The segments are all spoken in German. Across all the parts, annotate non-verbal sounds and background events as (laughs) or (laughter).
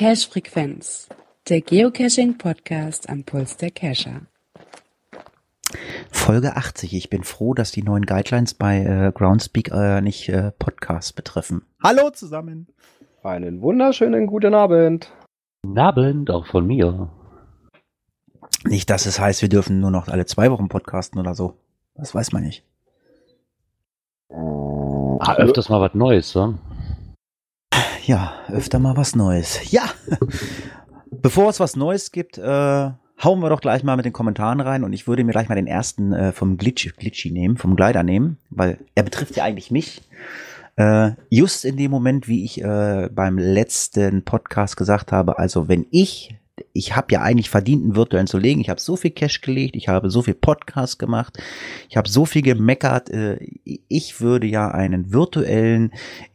Cache Frequenz, der Geocaching Podcast am Puls der Cacher. Folge 80. Ich bin froh, dass die neuen Guidelines bei äh, Groundspeak äh, nicht äh, Podcasts betreffen. Hallo zusammen. Einen wunderschönen guten Abend. Guten Abend, auch von mir. Nicht, dass es heißt, wir dürfen nur noch alle zwei Wochen podcasten oder so. Das weiß man nicht. Ah, öfters mal was Neues, so. Ja, öfter mal was Neues. Ja! Bevor es was Neues gibt, äh, hauen wir doch gleich mal mit den Kommentaren rein und ich würde mir gleich mal den ersten äh, vom Glitchy, Glitchy nehmen, vom Glider nehmen, weil er betrifft ja eigentlich mich. Äh, just in dem Moment, wie ich äh, beim letzten Podcast gesagt habe, also wenn ich, ich habe ja eigentlich verdient, einen virtuellen zu legen, ich habe so viel Cash gelegt, ich habe so viel Podcast gemacht, ich habe so viel gemeckert, äh, ich würde ja einen virtuellen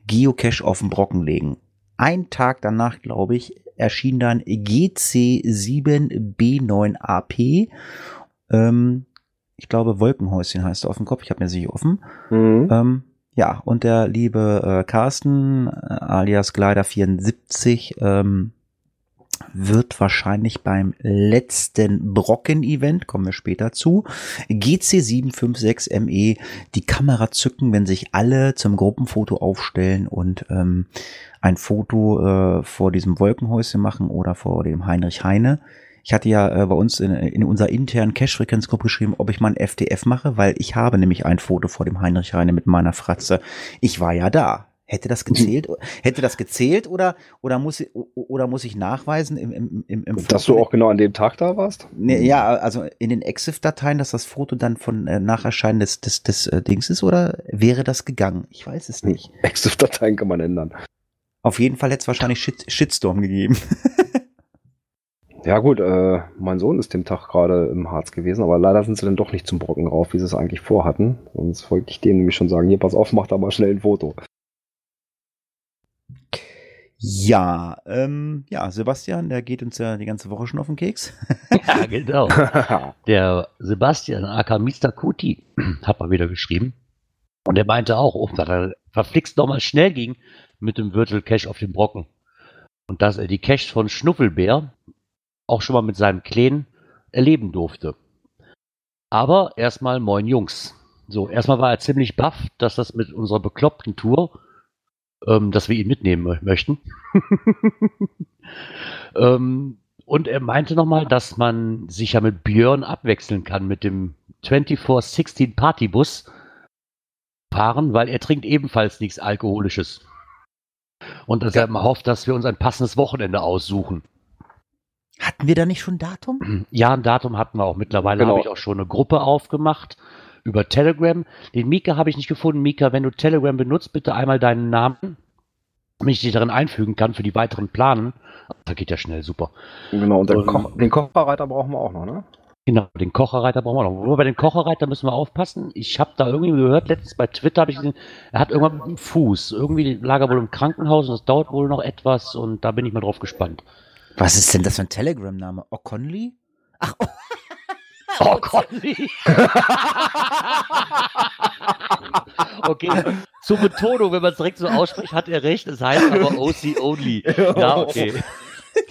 Geocache auf den Brocken legen. Ein Tag danach, glaube ich, erschien dann GC7B9AP. Ähm, ich glaube, Wolkenhäuschen heißt er auf dem Kopf. Ich habe mir sicher offen. Mhm. Ähm, ja, und der liebe äh, Carsten, äh, alias Glider74, ähm, wird wahrscheinlich beim letzten Brocken-Event, kommen wir später zu, GC756ME E, die Kamera zücken, wenn sich alle zum Gruppenfoto aufstellen und ähm, ein Foto äh, vor diesem Wolkenhäuschen machen oder vor dem Heinrich Heine. Ich hatte ja äh, bei uns in, in unserer internen Cache-Frequenz-Gruppe geschrieben, ob ich mal ein FDF mache, weil ich habe nämlich ein Foto vor dem Heinrich Heine mit meiner Fratze. Ich war ja da. Hätte das gezählt? Hätte das gezählt oder oder muss ich, oder muss ich nachweisen im im im, im Dass du auch genau an dem Tag da warst? Nee, ja, also in den EXIF-Dateien, dass das Foto dann von äh, Nacherscheinen des, des, des äh, Dings ist, oder wäre das gegangen? Ich weiß es nicht. (laughs) Exif-Dateien kann man ändern. Auf jeden Fall hätte es wahrscheinlich Shit, Shitstorm gegeben. (laughs) Ja gut, äh, mein Sohn ist dem Tag gerade im Harz gewesen, aber leider sind sie dann doch nicht zum Brocken rauf, wie sie es eigentlich vorhatten. Sonst wollte ich dem nämlich schon sagen, hier, pass auf, mach da mal schnell ein Foto. Ja, ähm, ja, Sebastian, der geht uns ja die ganze Woche schon auf den Keks. (laughs) Ja, genau. (laughs) Der Sebastian aka Mr. Kuti (clears throat) hat mal wieder geschrieben. Und er meinte auch, oh, dass er verflixt nochmal schnell ging mit dem Virtual Cache auf dem Brocken. Und dass er die Caches von Schnuffelbär auch schon mal mit seinem Kleen erleben durfte. Aber erstmal moin Jungs. So, erstmal war er ziemlich baff, dass das mit unserer bekloppten Tour, ähm, dass wir ihn mitnehmen mö- möchten. (laughs) ähm, und er meinte nochmal, dass man sich ja mit Björn abwechseln kann mit dem 2416 Partybus fahren, weil er trinkt ebenfalls nichts Alkoholisches. Und dass er mal hofft, dass wir uns ein passendes Wochenende aussuchen. Hatten wir da nicht schon Datum? Ja, ein Datum hatten wir auch. Mittlerweile Genau. habe ich auch schon eine Gruppe aufgemacht über Telegram. Den Mika habe ich nicht gefunden. Mika, wenn du Telegram benutzt, bitte einmal deinen Namen, damit ich dich darin einfügen kann für die weiteren Planen. Da geht ja schnell, super. Genau, und den, Und- Koch, den Kocherreiter brauchen wir auch noch, ne? Genau, den Kocherreiter brauchen wir noch. Wobei bei den Kocherreiter müssen wir aufpassen. Ich habe da irgendwie gehört, letztens bei Twitter habe ich gesehen, er hat irgendwann mit dem Fuß. Irgendwie lag er wohl im Krankenhaus und das dauert wohl noch etwas und da bin ich mal drauf gespannt. Was ist denn das für ein Telegram-Name? O'Connelly? Ach, oh, (laughs) Oh Conny! (laughs) okay, zur Betonung, wenn man es direkt so ausspricht, hat er recht. Es heißt aber OC Only. Ja, okay. (laughs)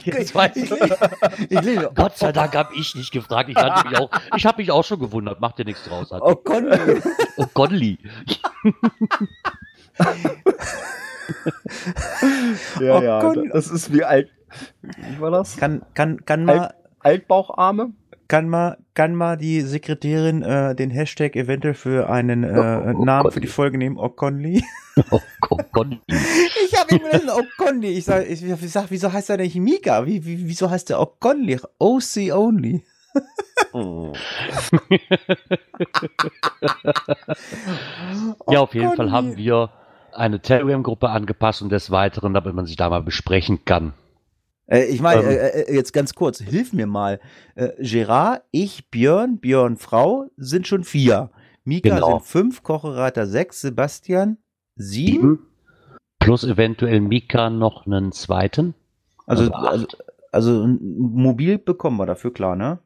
Jetzt weiß ich. ich Gott sei Dank habe ich nicht gefragt. Ich, hatte mich auch, ich habe mich auch schon gewundert. Macht dir nichts draus. Hat. O'Connelly. Oh, Conny. Ja, Oh ja, Gott. das ist wie alt. Wie war das? Kann, kann, kann mal, Altbaucharme? Kann mal, kann mal die Sekretärin äh, den Hashtag eventuell für einen äh, Oh, oh, Namen für die Folge nehmen? O'Connelly? (laughs) Oh, oh, Conny. Ich habe ihm gelesen, O'Connelly. Ich sag, ich, sag, wieso heißt er nicht Mika? Wie, wie, wieso heißt der O'Connelly? OC Only. (laughs) Ja, auf jeden. Fall haben wir eine Telegram-Gruppe angepasst und des Weiteren, damit man sich da mal besprechen kann. Äh, ich meine, Ähm. äh, äh, jetzt ganz kurz, hilf mir mal. Äh, Gerard, ich, Björn, Björn, Frau sind schon vier. Mika Genau. sind fünf, Kochereiter sechs, Sebastian sieben. Sieben. Plus eventuell Mika noch einen zweiten. Also, Also also, also mobil bekommen wir dafür, klar, ne?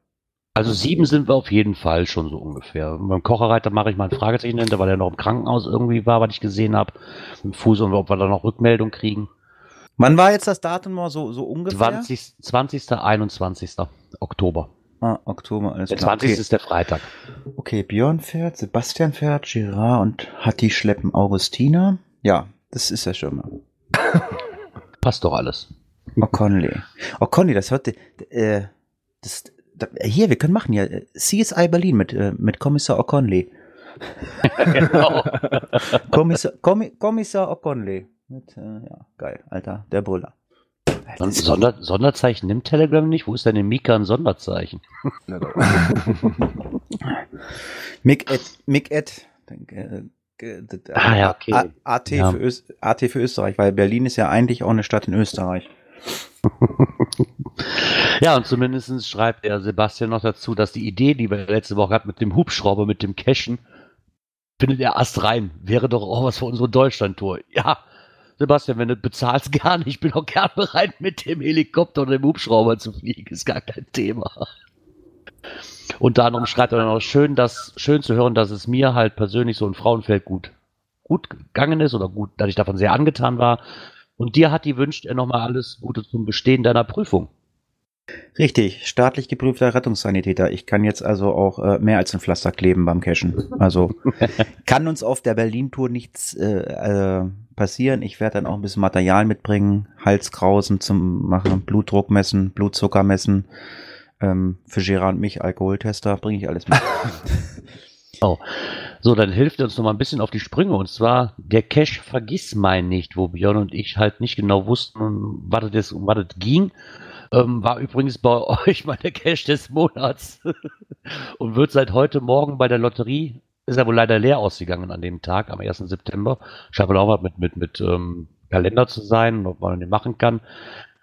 Also sieben sind wir auf jeden Fall schon so ungefähr. Beim Kocherreiter mache ich mal ein Fragezeichen hinter, weil er noch im Krankenhaus irgendwie war, was ich gesehen habe. Im Fuß und ob wir da noch Rückmeldung kriegen. Wann war jetzt das Datum mal so, so ungefähr? 20. 20. 21. Oktober. Ah, Oktober, alles Der klar. 20. Okay. ist der Freitag. okay, Björn fährt, Sebastian fährt, Girard und Hatti schleppen Augustina. Ja, das ist ja schon mal. (laughs) Passt doch alles. O'Connelly. O'Connelly, das hört, äh, das, da, hier, wir können machen ja CSI Berlin mit, äh, mit Kommissar O'Connelly. (laughs) genau. (laughs) Kommissar, Kommi, Kommissar O'Connelly. Mit, äh, ja, geil, Alter, der Brüller. Sonder, Sonderzeichen nimmt Telegram nicht. Wo ist denn in Mika ein Sonderzeichen? (laughs) Mick Ed, Mick Ed. Äh, Ah, ja, okay. A- AT, Ja. Für Öst, AT für Österreich, weil Berlin ist ja eigentlich auch eine Stadt in Österreich. (laughs) Ja, und zumindest schreibt der Sebastian noch dazu, dass die Idee, die wir letzte Woche hatten mit dem Hubschrauber, mit dem Cashen, findet er erst rein. Wäre doch auch was für unsere Deutschland-Tour. Ja, Sebastian, wenn du bezahlst, (laughs) gerne. Ich bin auch gern bereit, mit dem Helikopter oder dem Hubschrauber zu fliegen. Ist gar kein Thema. Unter anderem schreibt er noch schön, dass, schön zu hören, dass es mir halt persönlich so in Frauenfeld gut, gut gegangen ist oder gut, dass ich davon sehr angetan war. Und dir hat die wünscht er nochmal alles Gute zum Bestehen deiner Prüfung. Richtig, staatlich geprüfter Rettungssanitäter. Ich kann jetzt also auch äh, mehr als ein Pflaster kleben beim Cashen. Also (laughs) kann uns auf der Berlin-Tour nichts äh, äh, passieren. Ich werde dann auch ein bisschen Material mitbringen, Halskrausen zum Machen, Blutdruck messen, Blutzucker messen. Ähm, für Gerard und mich Alkoholtester bringe ich alles mit. (laughs) So, dann hilft uns noch mal ein bisschen auf die Sprünge. Und zwar der Cache Vergiss mein nicht, wo Björn und ich halt nicht genau wussten, um was es ging. Ähm, war übrigens bei (laughs) euch mal der Cache des Monats. (laughs) und wird seit heute Morgen bei der Lotterie, ist ja wohl leider leer ausgegangen an dem Tag, am 1. September. Scheint wohl auch mal mit, mit, mit ähm, Kalender zu sein, ob man den machen kann.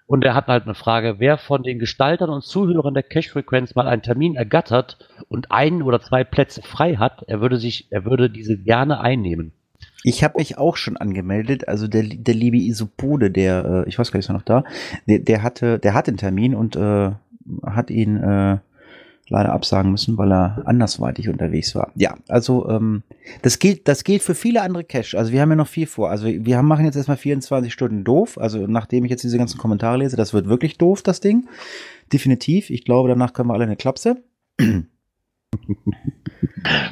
Und er hat halt eine Frage, wer von den Gestaltern und Zuhörern der Cash-Frequenz mal einen Termin ergattert und ein oder zwei Plätze frei hat, er würde sich, er würde diese gerne einnehmen. Ich habe mich auch schon angemeldet. Also der, der liebe Isopode, der, äh, ich weiß gar nicht, ist er noch da, der, der hatte, der hat den Termin und äh, hat ihn äh, leider absagen müssen, weil er andersweitig unterwegs war. Ja, also ähm, das gilt, das gilt für viele andere Cache. Also wir haben ja noch viel vor. Also wir haben, machen jetzt erstmal 24 Stunden doof. Also nachdem ich jetzt diese ganzen Kommentare lese, das wird wirklich doof, das Ding. Definitiv. Ich glaube, danach können wir alle eine Klapse.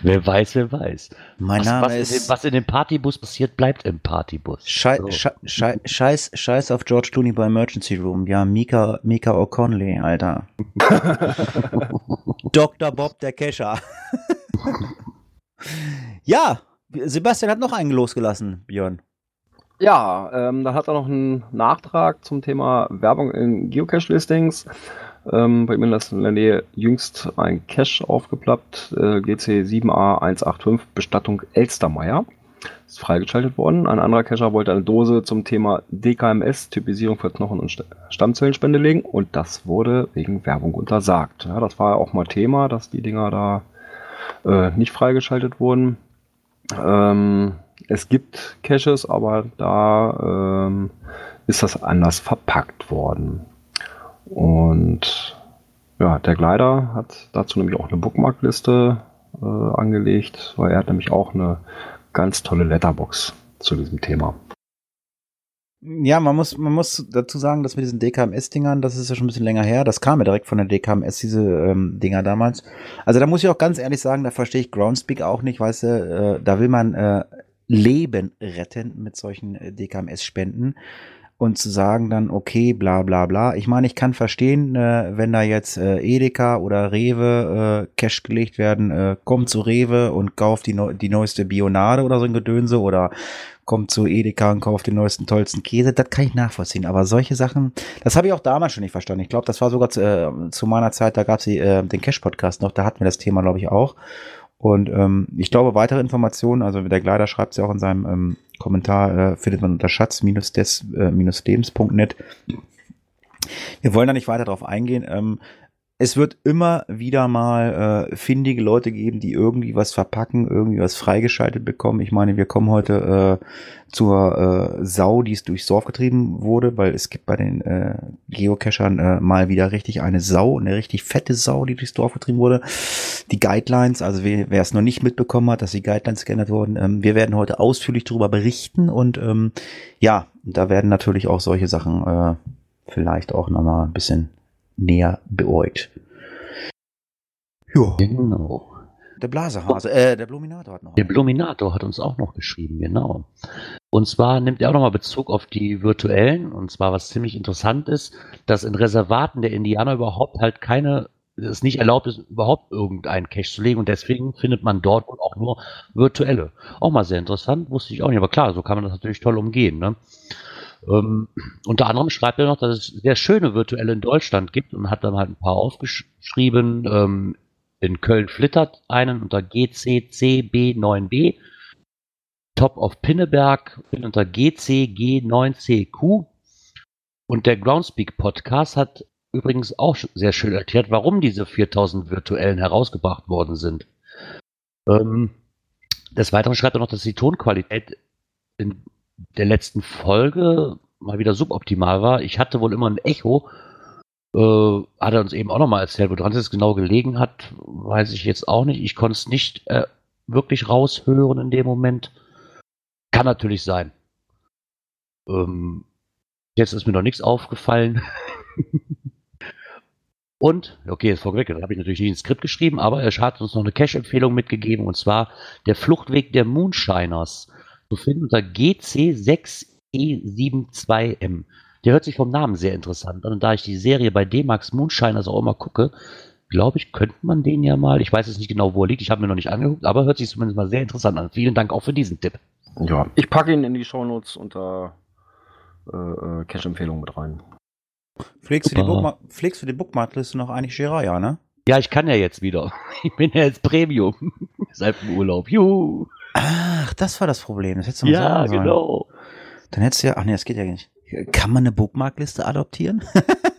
Wer weiß, wer weiß. Mein was, Name was, in ist dem, was in dem Partybus passiert, bleibt im Partybus. Schei So. Schei Schei Scheiß, Scheiß auf George Clooney bei Emergency Room. Ja, Mika, Mika O'Connelly, Alter. (laughs) Dr. Bob der Kescher. (laughs) ja, Sebastian hat noch einen losgelassen, Björn. Ja, ähm, dann hat er noch einen Nachtrag zum Thema Werbung in Geocache-Listings. Ähm, bei mir in der Nähe jüngst ein Cache aufgeplappt, äh, GC 7A185 Bestattung Elstermeier. Ist freigeschaltet worden. Ein anderer Cacher wollte eine Dose zum Thema DKMS, Typisierung für Knochen- und St- Stammzellenspende legen und das wurde wegen Werbung untersagt. Ja, das war ja auch mal Thema, dass die Dinger da äh, nicht freigeschaltet wurden. Ähm, es gibt Caches, aber da ähm, ist das anders verpackt worden. Und ja, der Gleiter hat dazu nämlich auch eine Bookmarkliste äh, angelegt, weil er hat nämlich auch eine ganz tolle Letterbox zu diesem Thema. Ja, man muss, man muss dazu sagen, dass mit diesen DKMS-Dingern, das ist ja schon ein bisschen länger her, das kam ja direkt von der DKMS, diese ähm, Dinger damals. Also da muss ich auch ganz ehrlich sagen, da verstehe ich Groundspeak auch nicht, weißt du, äh, da will man äh, Leben retten mit solchen äh, DKMS-Spenden und zu sagen dann, okay, bla bla bla. Ich meine, ich kann verstehen, äh, wenn da jetzt äh, Edeka oder Rewe äh, Cash gelegt werden, äh, kommt zu Rewe und kauft die, neu die neueste Bionade oder so ein Gedönse oder kommt zu Edeka und kauft den neuesten, tollsten Käse. Das kann ich nachvollziehen. Aber solche Sachen, das habe ich auch damals schon nicht verstanden. Ich glaube, das war sogar zu, äh, zu meiner Zeit, da gab es äh, den Cash-Podcast noch, da hatten wir das Thema, glaube ich, auch. Und ähm, ich glaube, weitere Informationen, also der Gleiter schreibt ja auch in seinem ähm, Kommentar, äh, findet man unter schatz-des-lebens.net. Wir wollen da nicht weiter drauf eingehen. Ähm, es wird immer wieder mal äh, findige Leute geben, die irgendwie was verpacken, irgendwie was freigeschaltet bekommen. Ich meine, wir kommen heute äh, zur äh, Sau, die es durchs Dorf getrieben wurde, weil es gibt bei den äh, Geocachern äh, mal wieder richtig eine Sau, eine richtig fette Sau, die durchs Dorf getrieben wurde. Die Guidelines, also wer, wer es noch nicht mitbekommen hat, dass die Guidelines geändert wurden, ähm, wir werden heute ausführlich darüber berichten und ähm, ja, da werden natürlich auch solche Sachen äh, vielleicht auch nochmal ein bisschen näher beäugt. Ja. Genau. Der Blasehase, äh, der Bluminator hat noch. Der Bluminator hat uns auch noch geschrieben, genau. Und zwar nimmt er auch nochmal Bezug auf die virtuellen, und zwar was ziemlich interessant ist, dass in Reservaten der Indianer überhaupt halt keine, es nicht erlaubt ist, überhaupt irgendeinen Cache zu legen und deswegen findet man dort auch nur virtuelle. Auch mal sehr interessant, wusste ich auch nicht, aber klar, so kann man das natürlich toll umgehen, ne? Ähm, unter anderem schreibt er noch, dass es sehr schöne virtuelle in Deutschland gibt und hat dann halt ein paar aufgeschrieben. Ähm, in Köln flittert einen unter GCCB9B. Top of Pinneberg unter GCG9CQ. Und der Groundspeak Podcast hat übrigens auch sehr schön erklärt, warum diese 4000 virtuellen herausgebracht worden sind. Ähm, des Weiteren schreibt er noch, dass die Tonqualität in der letzten Folge mal wieder suboptimal war. Ich hatte wohl immer ein Echo. Äh, hat er uns eben auch nochmal erzählt, woran es genau gelegen hat, weiß ich jetzt auch nicht. Ich konnte es nicht äh, wirklich raushören in dem Moment. Kann natürlich sein. Ähm, jetzt ist mir noch nichts aufgefallen. (laughs) Und, okay, jetzt vorweg, das habe ich natürlich nicht ins Skript geschrieben, aber er hat uns noch eine Cache-Empfehlung mitgegeben und zwar der Fluchtweg der Moonshiners zu finden unter GC6E72M. Der hört sich vom Namen sehr interessant an. Und da ich die Serie bei D-Max Moonshiners auch immer gucke, glaube ich, könnte man den ja mal, ich weiß jetzt nicht genau, wo er liegt, ich habe mir noch nicht angeguckt, aber hört sich zumindest mal sehr interessant an. Vielen Dank auch für diesen Tipp. Ja, ich packe ihn in die Shownotes unter äh, äh Cache-Empfehlung mit rein. Pflegst du, die Bookmark, pflegst du die Bookmarkliste noch eigentlich Jiraya, ne? Ja, ich kann ja jetzt wieder. (laughs) Ich bin ja jetzt Premium. (laughs) Seit dem Urlaub. Juhu. Ach, das war das Problem. Das hättest du mal ja, sagen sollen. genau. Dann hättest du ja, ach nee, das geht ja nicht. Kann man eine Bookmarkliste adoptieren?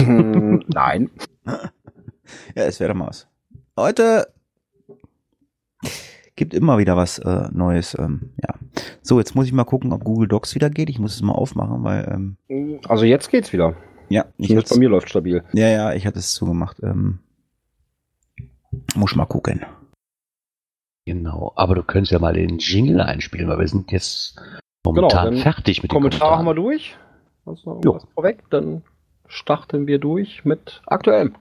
Hm, (laughs) nein. ja, es wäre mal was. Heute gibt immer wieder was äh, Neues. Ähm, ja. So, jetzt muss ich mal gucken, ob Google Docs wieder geht. Ich muss es mal aufmachen, weil. Ähm, also jetzt geht's wieder. Ja, ich bei mir läuft stabil. Ja, ja, ich hatte es zugemacht. Ähm, muss mal gucken. Genau, aber du könntest ja mal den Jingle einspielen, weil wir sind jetzt momentan genau, fertig mit den Kommentaren. haben wir durch. Du noch irgendwas vorweg? Dann starten wir durch mit aktuellem.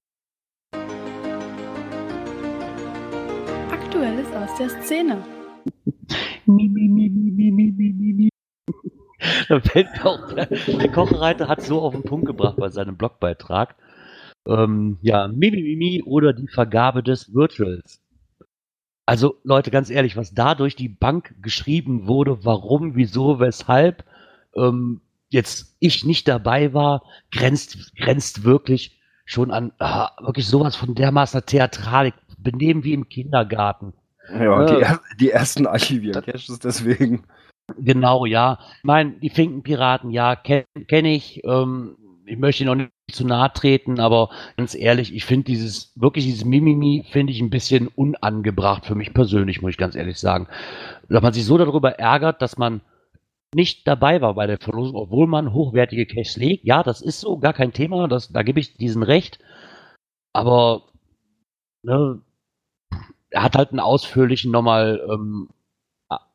Aktuelles aus der Szene. da fällt mir auch, der Kochreiter hat so auf den Punkt gebracht bei seinem Blogbeitrag. Ähm, ja, Mimimi oder die Vergabe des Virtuals. Also Leute, ganz ehrlich, was da durch die Bank geschrieben wurde, warum, wieso, weshalb ähm, jetzt ich nicht dabei war, grenzt, grenzt wirklich schon an ah, wirklich sowas von dermaßen Theatralik, benehmen wie im Kindergarten. Ja, äh, die, die, ersten Archivier-Caches deswegen. Genau, ja. Ich meine, die Finkenpiraten, ja, kenne kenn ich. Ähm, ich möchte noch nicht zu nahe treten, aber ganz ehrlich, ich finde dieses, wirklich dieses Mimimi finde ich ein bisschen unangebracht für mich persönlich, muss ich ganz ehrlich sagen. Dass man sich so darüber ärgert, dass man nicht dabei war bei der Verlosung, obwohl man hochwertige Cash legt. Ja, das ist so, gar kein Thema, das, da gebe ich diesen Recht. Aber ne, er hat halt einen ausführlichen nochmal ähm,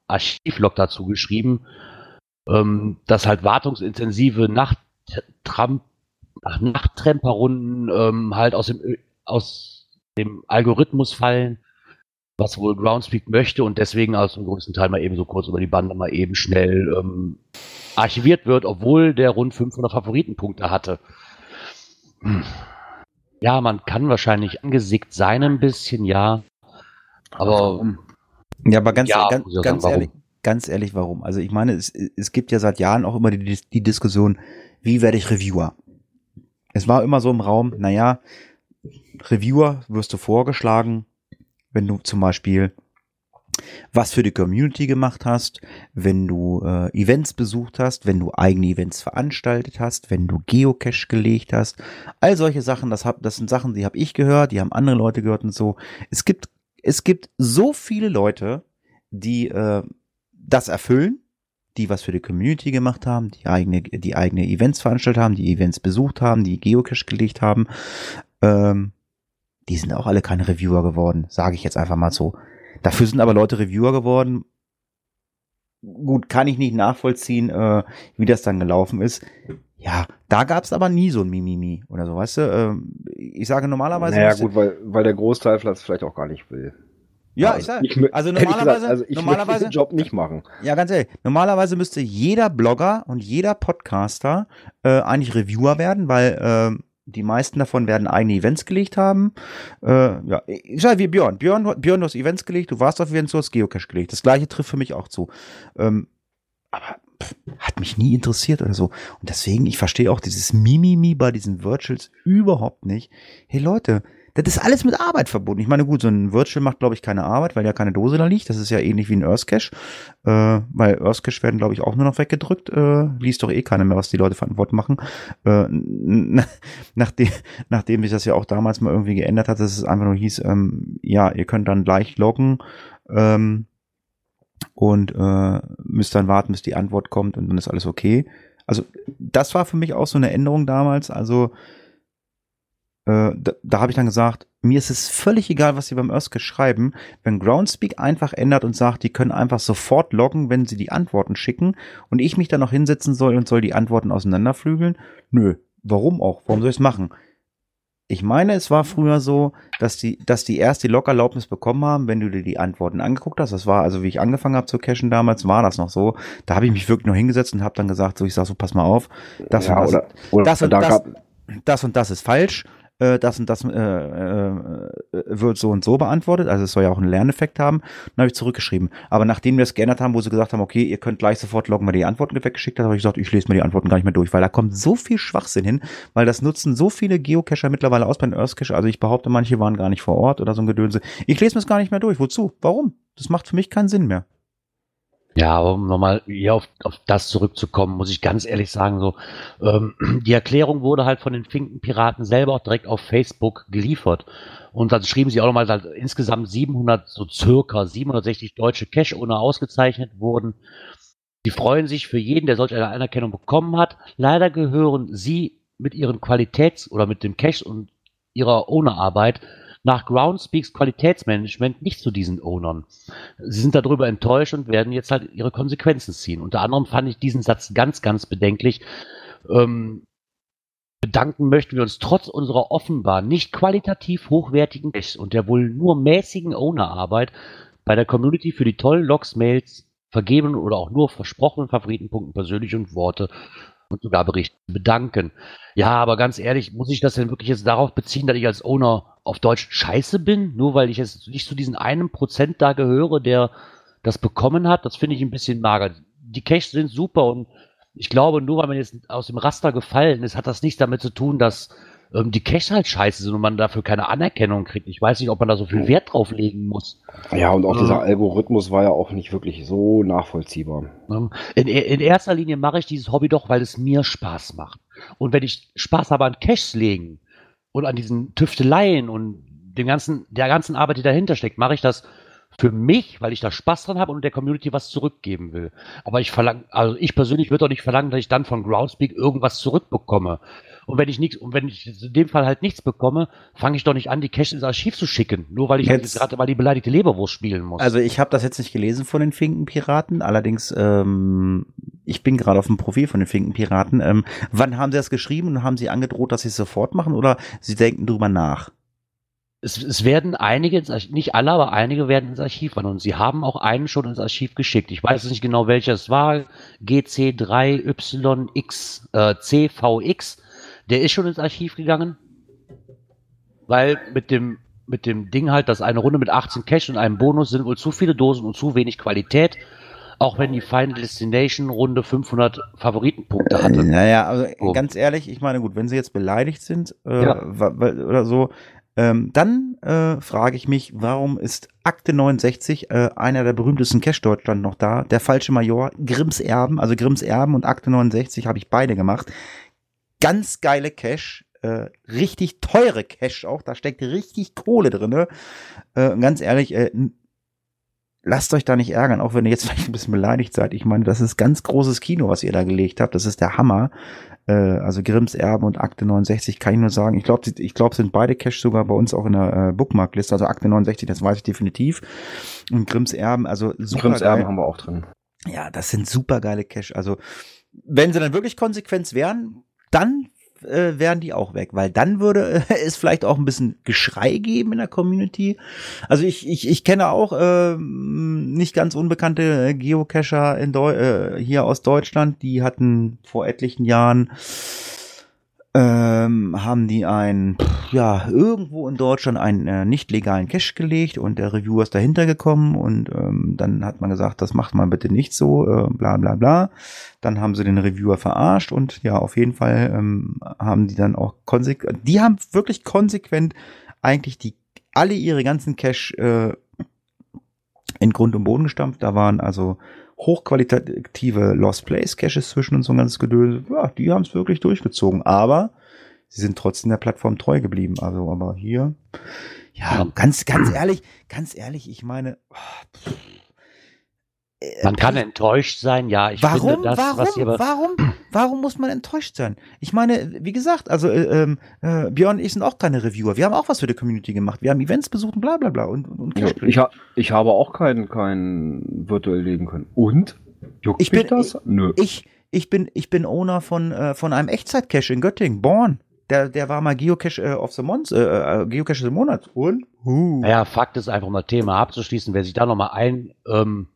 Archivlog dazu geschrieben, ähm, dass halt wartungsintensive Nacht Tramp, ach, Nachttremperrunden ähm, halt aus dem, aus dem Algorithmus fallen, was wohl Groundspeak möchte und deswegen aus dem größten Teil mal eben so kurz über die Bande mal eben schnell ähm, archiviert wird, obwohl der rund 500 Favoritenpunkte hatte. Hm. Ja, man kann wahrscheinlich angesickt sein ein bisschen, ja. Aber. Ja, aber ganz, ja, ganz, ganz ehrlich, ganz ehrlich, warum? Also ich meine, es, es gibt ja seit Jahren auch immer die, die Diskussion, wie werde ich Reviewer? Es war immer so im Raum, naja, Reviewer wirst du vorgeschlagen, wenn du zum Beispiel was für die Community gemacht hast, wenn du äh, Events besucht hast, wenn du eigene Events veranstaltet hast, wenn du Geocache gelegt hast. All solche Sachen, das, hab, das sind Sachen, die habe ich gehört, die haben andere Leute gehört und so. Es gibt, es gibt so viele Leute, die äh, das erfüllen, die was für die Community gemacht haben, die eigene, die eigene Events veranstaltet haben, die Events besucht haben, die Geocache gelegt haben. Ähm, die sind auch alle keine Reviewer geworden, sage ich jetzt einfach mal so. Dafür sind aber Leute Reviewer geworden. Gut, kann ich nicht nachvollziehen, äh, wie das dann gelaufen ist. Ja, da gab es aber nie so ein Mimimi oder so, weißt du? Ähm, ich sage normalerweise. Naja, gut, weil, weil der Großteil vielleicht auch gar nicht will. Ja, ich sag, also (laughs) normalerweise, gesagt, also ich normalerweise den Job nicht machen. Ja, ganz ehrlich, normalerweise müsste jeder Blogger und jeder Podcaster äh, eigentlich Reviewer werden, weil äh, die meisten davon werden eigene Events gelegt haben. Äh, ja, ich sage wie Björn. Björn, Björn, du hast Events gelegt, du warst auf Events, du hast Geocache gelegt. Das gleiche trifft für mich auch zu. Ähm, aber pff, hat mich nie interessiert oder so. Und deswegen, ich verstehe auch dieses Mimimi bei diesen Virtuals überhaupt nicht. Hey Leute, das ist alles mit Arbeit verbunden. Ich meine, gut, so ein Virtual macht, glaube ich, keine Arbeit, weil ja keine Dose da liegt. Das ist ja ähnlich wie ein Earthcache. Äh, weil Earthcache werden, glaube ich, auch nur noch weggedrückt. Äh, liest doch eh keiner mehr, was die Leute verantworten machen. Äh, (laughs) nachdem, nachdem sich das ja auch damals mal irgendwie geändert hat, dass es einfach nur hieß, ähm, ja, ihr könnt dann gleich loggen. Ähm, und äh, müsst dann warten, bis die Antwort kommt und dann ist alles okay. Also das war für mich auch so eine Änderung damals. Also da, da habe ich dann gesagt, mir ist es völlig egal, was sie beim Earthcache schreiben. Wenn Groundspeak einfach ändert und sagt, die können einfach sofort loggen, wenn sie die Antworten schicken und ich mich dann noch hinsetzen soll und soll die Antworten auseinanderflügeln, nö. Warum auch? Warum soll ich es machen? Ich meine, es war früher so, dass die, dass die erst die Log-Erlaubnis bekommen haben, wenn du dir die Antworten angeguckt hast. Das war, also wie ich angefangen habe zu cachen damals, war das noch so. Da habe ich mich wirklich nur hingesetzt und habe dann gesagt, so ich sag so, pass mal auf, das Ja, und das, oder- oder das, und da das, das und das ist falsch. Äh, das und das äh, äh, wird so und so beantwortet. Also es soll ja auch einen Lerneffekt haben. Dann habe ich zurückgeschrieben. Aber nachdem wir es geändert haben, wo sie gesagt haben, okay, ihr könnt gleich sofort loggen, weil die Antworten weggeschickt habt, habe ich gesagt, ich lese mir die Antworten gar nicht mehr durch, weil da kommt so viel Schwachsinn hin, weil das nutzen so viele Geocacher mittlerweile aus bei den Earthcacher. Also ich behaupte, manche waren gar nicht vor Ort oder so ein Gedönse. Ich lese mir es gar nicht mehr durch. Wozu? Warum? Das macht für mich keinen Sinn mehr. Ja, aber um nochmal hier auf, auf das zurückzukommen, muss ich ganz ehrlich sagen, so, ähm, (clears throat) die Erklärung wurde halt von den Finkenpiraten selber auch direkt auf Facebook geliefert. Und dann schrieben sie auch nochmal, dass insgesamt 700, so circa 760 deutsche Cash-Owner ausgezeichnet wurden. Die freuen sich für jeden, der solch eine Anerkennung bekommen hat. Leider gehören sie mit ihren Qualitäts- oder mit dem Cash und ihrer Ownerarbeit nach Groundspeaks Qualitätsmanagement nicht zu diesen Ownern. Sie sind darüber enttäuscht und werden jetzt halt ihre Konsequenzen ziehen. Unter anderem fand ich diesen Satz ganz, ganz bedenklich. Ähm, bedanken möchten wir uns trotz unserer offenbar nicht qualitativ hochwertigen Caches und der wohl nur mäßigen Ownerarbeit bei der Community für die tollen Logs, Mails, vergebenen oder auch nur versprochenen Favoritenpunkten persönlich und Worte und sogar Berichte bedanken. Ja, aber ganz ehrlich, muss ich das denn wirklich jetzt darauf beziehen, dass ich als Owner auf Deutsch scheiße bin? Nur weil ich jetzt nicht zu diesen einem Prozent da gehöre, der das bekommen hat? Das finde ich ein bisschen mager. Die Caches sind super und ich glaube, nur weil man jetzt aus dem Raster gefallen ist, hat das nichts damit zu tun, dass ähm, die Caches halt scheiße sind und man dafür keine Anerkennung kriegt. Ich weiß nicht, ob man da so viel Wert drauf legen muss. Ja, und auch Ja. dieser Algorithmus war ja auch nicht wirklich so nachvollziehbar. Ähm, In, in erster Linie mache ich dieses Hobby doch, weil es mir Spaß macht. Und wenn ich Spaß habe an Caches legen und an diesen Tüfteleien und dem ganzen, der ganzen Arbeit, die dahinter steckt, mache ich das für mich, weil ich da Spaß dran habe und der Community was zurückgeben will. Aber ich verlange, also ich persönlich würde doch nicht verlangen, dass ich dann von Groundspeak irgendwas zurückbekomme. Und wenn ich nichts, und wenn ich in dem Fall halt nichts bekomme, fange ich doch nicht an, die Caches ins Archiv zu schicken, nur weil ich Jetzt- gerade mal die beleidigte Leberwurst spielen muss. Also ich habe das jetzt nicht gelesen von den Finkenpiraten, allerdings ähm, ich bin gerade auf dem Profil von den Finkenpiraten. Ähm, wann haben sie das geschrieben und haben sie angedroht, dass sie es sofort machen oder sie denken drüber nach? es, es werden einige, ins Archiv, nicht alle, aber einige werden ins Archiv wandern. Und sie haben auch einen schon ins Archiv geschickt. Ich weiß nicht genau, welcher es war. GC3YX, äh, CVX. Der ist schon ins Archiv gegangen. Weil mit dem, mit dem Ding halt, dass eine Runde mit 18 Cash und einem Bonus sind wohl zu viele Dosen und zu wenig Qualität. Auch wenn die Final Destination Runde 500 Favoritenpunkte hatte. Naja, also Oh. ganz ehrlich, ich meine, gut, wenn sie jetzt beleidigt sind äh, Ja. oder so, Ähm, dann äh, frage ich mich, warum ist Akte 69, äh, einer der berühmtesten Cache Deutschland noch da? Der falsche Major, Grimms Erben, also Grimms Erben und Akte 69 habe ich beide gemacht. Ganz geile Cache, äh, richtig teure Cache auch, da steckt richtig Kohle drinne. Äh, ganz ehrlich, äh, lasst euch da nicht ärgern, auch wenn ihr jetzt (laughs) vielleicht ein bisschen beleidigt seid. Ich meine, das ist ganz großes Kino, was ihr da gelegt habt. Das ist der Hammer. Äh, also Grimms Erben und Akte 69 kann ich nur sagen. Ich glaube, ich glaube, sind beide Cash sogar bei uns auch in der äh, Bookmarkliste. Also Akte 69, das weiß ich definitiv. Und Grimms Erben, also super Grimms. Erben haben wir auch drin. Ja, das sind super geile Cash. Also wenn sie dann wirklich konsequent wären, dann äh, wären die auch weg, weil dann würde äh, (laughs) es vielleicht auch ein bisschen Geschrei geben in der Community. Also ich, ich, ich kenne auch äh, nicht ganz unbekannte Geocacher in Deu äh, hier aus Deutschland, die hatten vor etlichen Jahren ähm, haben die ein, ja, irgendwo in Deutschland einen äh, nicht legalen Cache gelegt und der Reviewer ist dahinter gekommen und ähm, dann hat man gesagt, das macht man bitte nicht so, äh, bla bla bla. Dann haben sie den Reviewer verarscht und ja, auf jeden Fall ähm, haben die dann auch konsequent, die haben wirklich konsequent eigentlich die alle ihre ganzen Cache äh, in Grund und Boden gestampft. Da waren also hochqualitative Lost Place Caches zwischen und so ein ganzes Gedöse. Ja, die haben es wirklich durchgezogen. Aber sie sind trotzdem der Plattform treu geblieben. Also, aber hier, ja, ganz, ganz ehrlich, ganz ehrlich, ich meine, oh, man kann enttäuscht sein, ja. Ich warum, finde das, warum, was ihr warum, warum muss man enttäuscht sein? Ich meine, wie gesagt, also äh, ähm, äh, Björn und ich sind auch keine Reviewer. Wir haben auch was für die Community gemacht. Wir haben Events besucht und bla bla bla. Und, und ja, ich, ha ich habe auch keinen kein virtuell leben können. Und? Juckt ich bin, das? Nö. Ich, ich, bin, ich bin Owner von, äh, von einem Echtzeit-Cache in Göttingen, Born. Der, der war mal Geocache äh, of the Month, äh, äh Geocache des Monats. Und? Uh. Naja, Fakt ist einfach mal Thema abzuschließen. Wer sich da nochmal ein, ähm,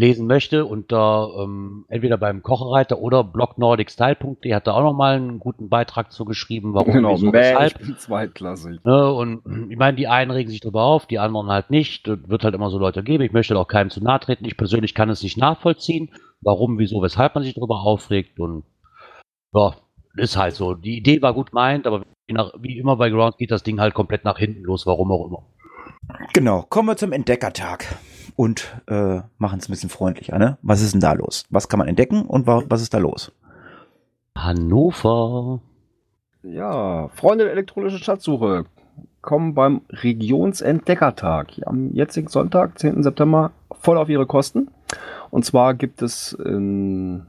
lesen möchte, unter ähm, entweder beim Kochereiter oder blognordicsstyle.de hat da auch nochmal einen guten Beitrag zu geschrieben, warum genau, wieso, weshalb. (laughs) zweitklassig. Ne, und ich meine, die einen regen sich darüber auf, die anderen halt nicht. Es wird halt immer so Leute geben. Ich möchte auch keinem zu nahe treten. Ich persönlich kann es nicht nachvollziehen, warum, wieso, weshalb man sich darüber aufregt. Und ja, ist halt so. Die Idee war gut meint, aber wie, nach, wie immer bei Ground geht das Ding halt komplett nach hinten los, warum auch immer. Genau, kommen wir zum Entdeckertag und äh, machen es ein bisschen freundlicher. Ne? Was ist denn da los? Was kann man entdecken und wa was ist da los? Hannover. Ja, Freunde der elektronischen Stadtsuche kommen beim Regionsentdeckertag am jetzigen Sonntag, 10. September, voll auf ihre Kosten. Und zwar gibt es ähm,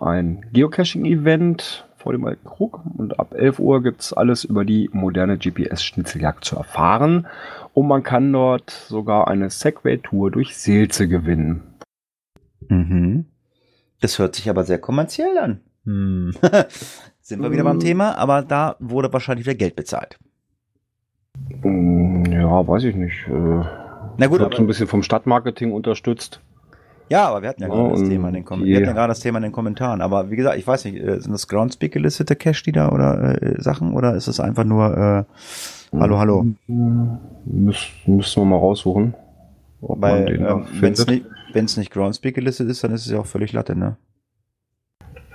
ein Geocaching-Event vor dem alten Krug und ab 11 Uhr gibt es alles über die moderne GPS-Schnitzeljagd zu erfahren. Und man kann dort sogar eine Segway-Tour durch Seelze gewinnen. Mhm. Das hört sich aber sehr kommerziell an. Hm. (laughs) Sind wir wieder beim hm. Thema, aber da wurde wahrscheinlich wieder Geld bezahlt. Hm, ja, weiß ich nicht. Äh, Na gut, wird so ein bisschen vom Stadtmarketing unterstützt. Ja, aber wir hatten ja gerade das Thema in den Kommentaren. Wir hatten ja gerade das Thema in den Kommentaren. Aber wie gesagt, ich weiß nicht, äh, sind das Groundspeak gelistete Cache, die da oder äh, Sachen oder ist es einfach nur äh, Hallo, hallo. Müß, müssen wir mal raussuchen. Weil, äh, wenn es nicht, wenn's nicht Groundspeak gelistet ist, dann ist es ja auch völlig Latte, ne?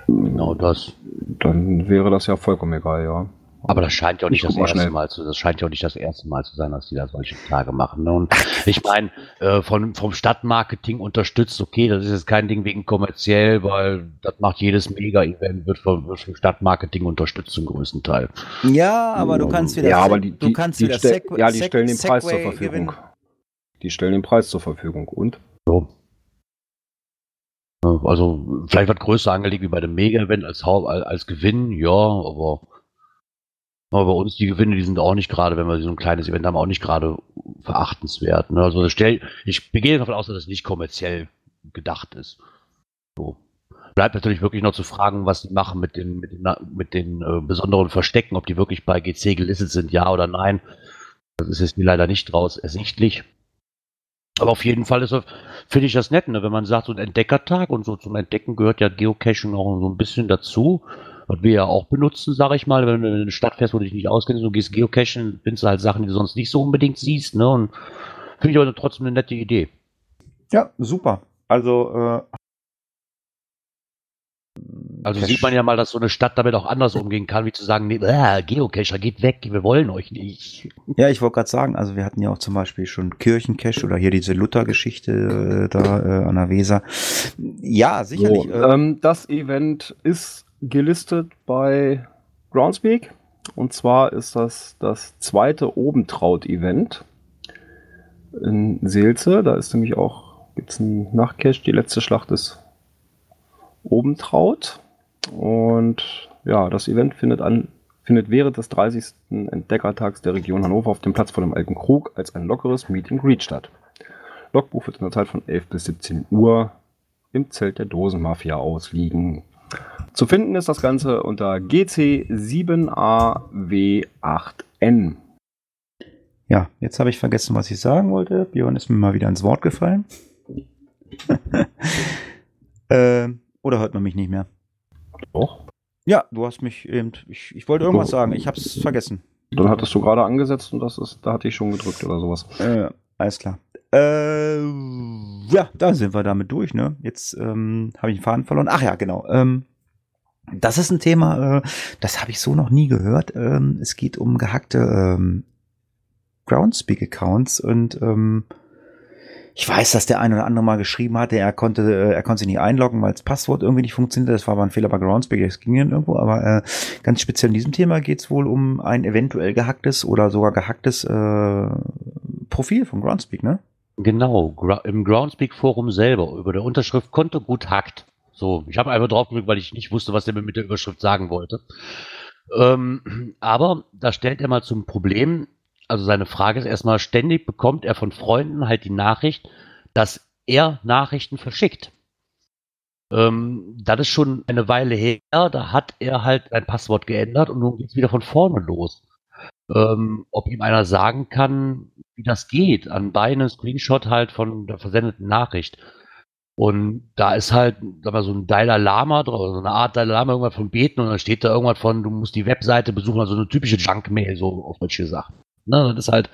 Genau das. Dann wäre das ja vollkommen egal, ja. Aber das scheint ja auch nicht das erste schnell. Mal zu, das scheint ja auch nicht das erste Mal zu sein, dass die da solche Tage machen. Ne? Und ich meine, äh, von, vom Stadtmarketing unterstützt, okay, das ist jetzt kein Ding wegen kommerziell, weil das macht jedes Mega-Event, wird vom, wird vom Stadtmarketing unterstützt zum größten Teil. Ja, aber du kannst wieder, ja, aber die, du kannst die, wieder stell, Seg ja, die stellen den Preis zur Verfügung. Gewinnen. Die stellen den Preis zur Verfügung und? So. Also vielleicht wird größer angelegt wie bei dem Mega-Event als, als Gewinn, ja, aber aber bei uns die Gewinne, die sind auch nicht gerade, wenn wir so ein kleines Event haben, auch nicht gerade verachtenswert. Ne? Also stell, ich gehe davon aus, dass es nicht kommerziell gedacht ist. So. Bleibt natürlich wirklich noch zu fragen, was die machen mit den, mit den, mit den äh, besonderen Verstecken, ob die wirklich bei GC gelistet sind, ja oder nein. Das ist jetzt mir leider nicht draus ersichtlich. Aber auf jeden Fall finde ich das nett, ne? wenn man sagt, so ein Entdeckertag und so zum Entdecken gehört ja Geocaching auch so ein bisschen dazu was wir ja auch benutzen, sage ich mal, wenn du in eine Stadt fährst, wo du dich nicht auskennst, du gehst geocachen, findest du halt Sachen, die du sonst nicht so unbedingt siehst, ne? Und finde ich aber trotzdem eine nette Idee. Ja, super. Also äh, Also Cache- sieht man ja mal, dass so eine Stadt damit auch anders umgehen kann, wie zu sagen, nee, äh, Geocacher, geht weg, wir wollen euch nicht. Ja, ich wollte gerade sagen, also wir hatten ja auch zum Beispiel schon Kirchencache oder hier diese Luther-Geschichte äh, da äh, an der Weser. Ja, sicherlich. So, äh, ähm, das Event ist gelistet bei Groundspeak. Und zwar ist das das zweite Obentraut-Event in Seelze. Da ist nämlich auch, gibt es einen. Die letzte Schlacht ist Obentraut. Und ja, das Event findet an findet während des 30. Entdeckertags der Region Hannover auf dem Platz vor dem Alten Krug als ein lockeres Meet and Greet statt. Logbuch wird in der Zeit von 11 bis 17 Uhr im Zelt der Dosenmafia ausliegen. Zu finden ist das Ganze unter GC7AW8N. ja, jetzt habe ich vergessen, was ich sagen wollte. Björn ist mir mal wieder ins Wort gefallen. (laughs) ähm, oder hört man mich nicht mehr? Doch. Ja, du hast mich eben. Ich, ich wollte irgendwas sagen. Ich habe es vergessen. Dann hattest du gerade angesetzt und das ist, da hatte ich schon gedrückt oder sowas. Äh, alles klar. Äh, ja, da sind wir damit durch, ne? Jetzt ähm, habe ich den Faden verloren. Ach ja, genau. Ähm, das ist ein Thema, äh, das habe ich so noch nie gehört. Ähm, es geht um gehackte ähm, Groundspeak-Accounts und ähm, ich weiß, dass der eine oder andere mal geschrieben hatte, er konnte, äh, er konnte sich nicht einloggen, weil das Passwort irgendwie nicht funktionierte. Das war aber ein Fehler bei Groundspeak, das ging dann irgendwo. Aber äh, ganz speziell in diesem Thema geht es wohl um ein eventuell gehacktes oder sogar gehacktes äh, Profil von Groundspeak, ne? Genau, im Groundspeak Forum selber, über der Unterschrift Konto gut hackt. So, ich habe einfach drauf gedrückt, weil ich nicht wusste, was der mir mit der Überschrift sagen wollte. Ähm, aber da stellt er mal zum Problem, also seine Frage ist erstmal, ständig bekommt er von Freunden halt die Nachricht, dass er Nachrichten verschickt. Ähm, das ist schon eine Weile her, da hat er halt ein Passwort geändert und nun geht's wieder von vorne los. Ähm, ob ihm einer sagen kann, wie das geht, an Beinen Screenshot halt von der versendeten Nachricht. Und da ist halt, sag mal, so ein Dalai Lama drauf, so eine Art Dalai Lama irgendwas von Beten und dann steht da irgendwas von, du musst die Webseite besuchen, also eine typische Junk-Mail, so auf solche Sachen. Ne, das ist halt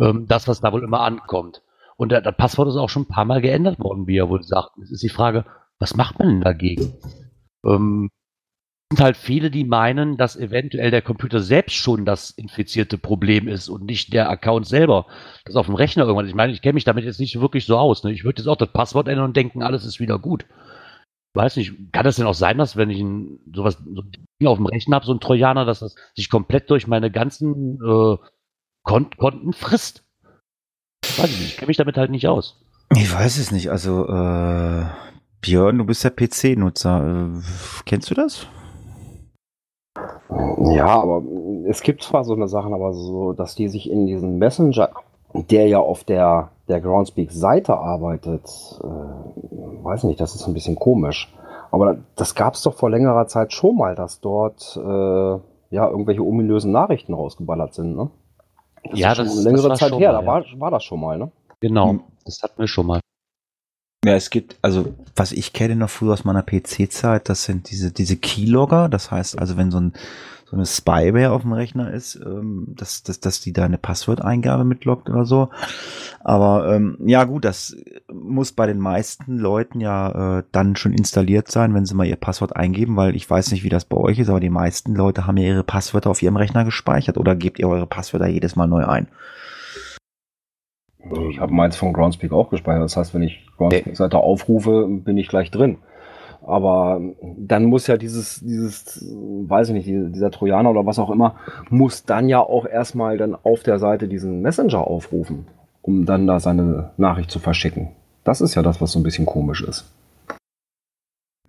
ähm, das, was da wohl immer ankommt. Und der, das Passwort ist auch schon ein paar Mal geändert worden, wie er wohl sagt. Es ist die Frage, was macht man denn dagegen? Ähm, sind halt viele, die meinen, dass eventuell der Computer selbst schon das infizierte Problem ist und nicht der Account selber. Das auf dem Rechner irgendwann. Ich meine, ich kenne mich damit jetzt nicht wirklich so aus. Ne? Ich würde jetzt auch das Passwort ändern und denken, alles ist wieder gut. Weiß nicht, kann das denn auch sein, dass wenn ich ein, sowas so ein Ding auf dem Rechner habe, so ein Trojaner, dass das sich komplett durch meine ganzen äh, Kon Konten frisst? Weiß ich nicht, ich kenne mich damit halt nicht aus. Ich weiß es nicht. Also, äh, Björn, du bist ja PC-Nutzer. Äh, kennst du das? Ja, aber es gibt zwar so eine Sachen, aber so, dass die sich in diesen Messenger, der ja auf der, der Groundspeak-Seite arbeitet, äh, weiß nicht, das ist ein bisschen komisch. Aber das gab es doch vor längerer Zeit schon mal, dass dort äh, ja irgendwelche ominösen Nachrichten rausgeballert sind, ne? Das Ja, ist schon das- eine längere das war Zeit schon her, mal, da ja. war, war das schon mal, ne? Genau, Hm. das hatten wir schon mal. Ja, es gibt, also, was ich kenne noch früher aus meiner PC-Zeit, das sind diese, diese Keylogger. Das heißt also, wenn so ein, so eine Spyware auf dem Rechner ist, ähm, dass, dass, dass die da eine Passworteingabe mitloggt oder so. Aber, ähm, ja, gut, das muss bei den meisten Leuten ja äh, dann schon installiert sein, wenn sie mal ihr Passwort eingeben, weil ich weiß nicht, wie das bei euch ist, aber die meisten Leute haben ja ihre Passwörter auf ihrem Rechner gespeichert oder gebt ihr eure Passwörter jedes Mal neu ein? Ich habe meins von Groundspeak auch gespeichert. Das heißt, wenn ich Groundspeak-Seite aufrufe, bin ich gleich drin. Aber dann muss ja dieses, dieses, weiß ich nicht, dieser Trojaner oder was auch immer, muss dann ja auch erstmal dann auf der Seite diesen Messenger aufrufen, um dann da seine Nachricht zu verschicken. Das ist ja das, was so ein bisschen komisch ist.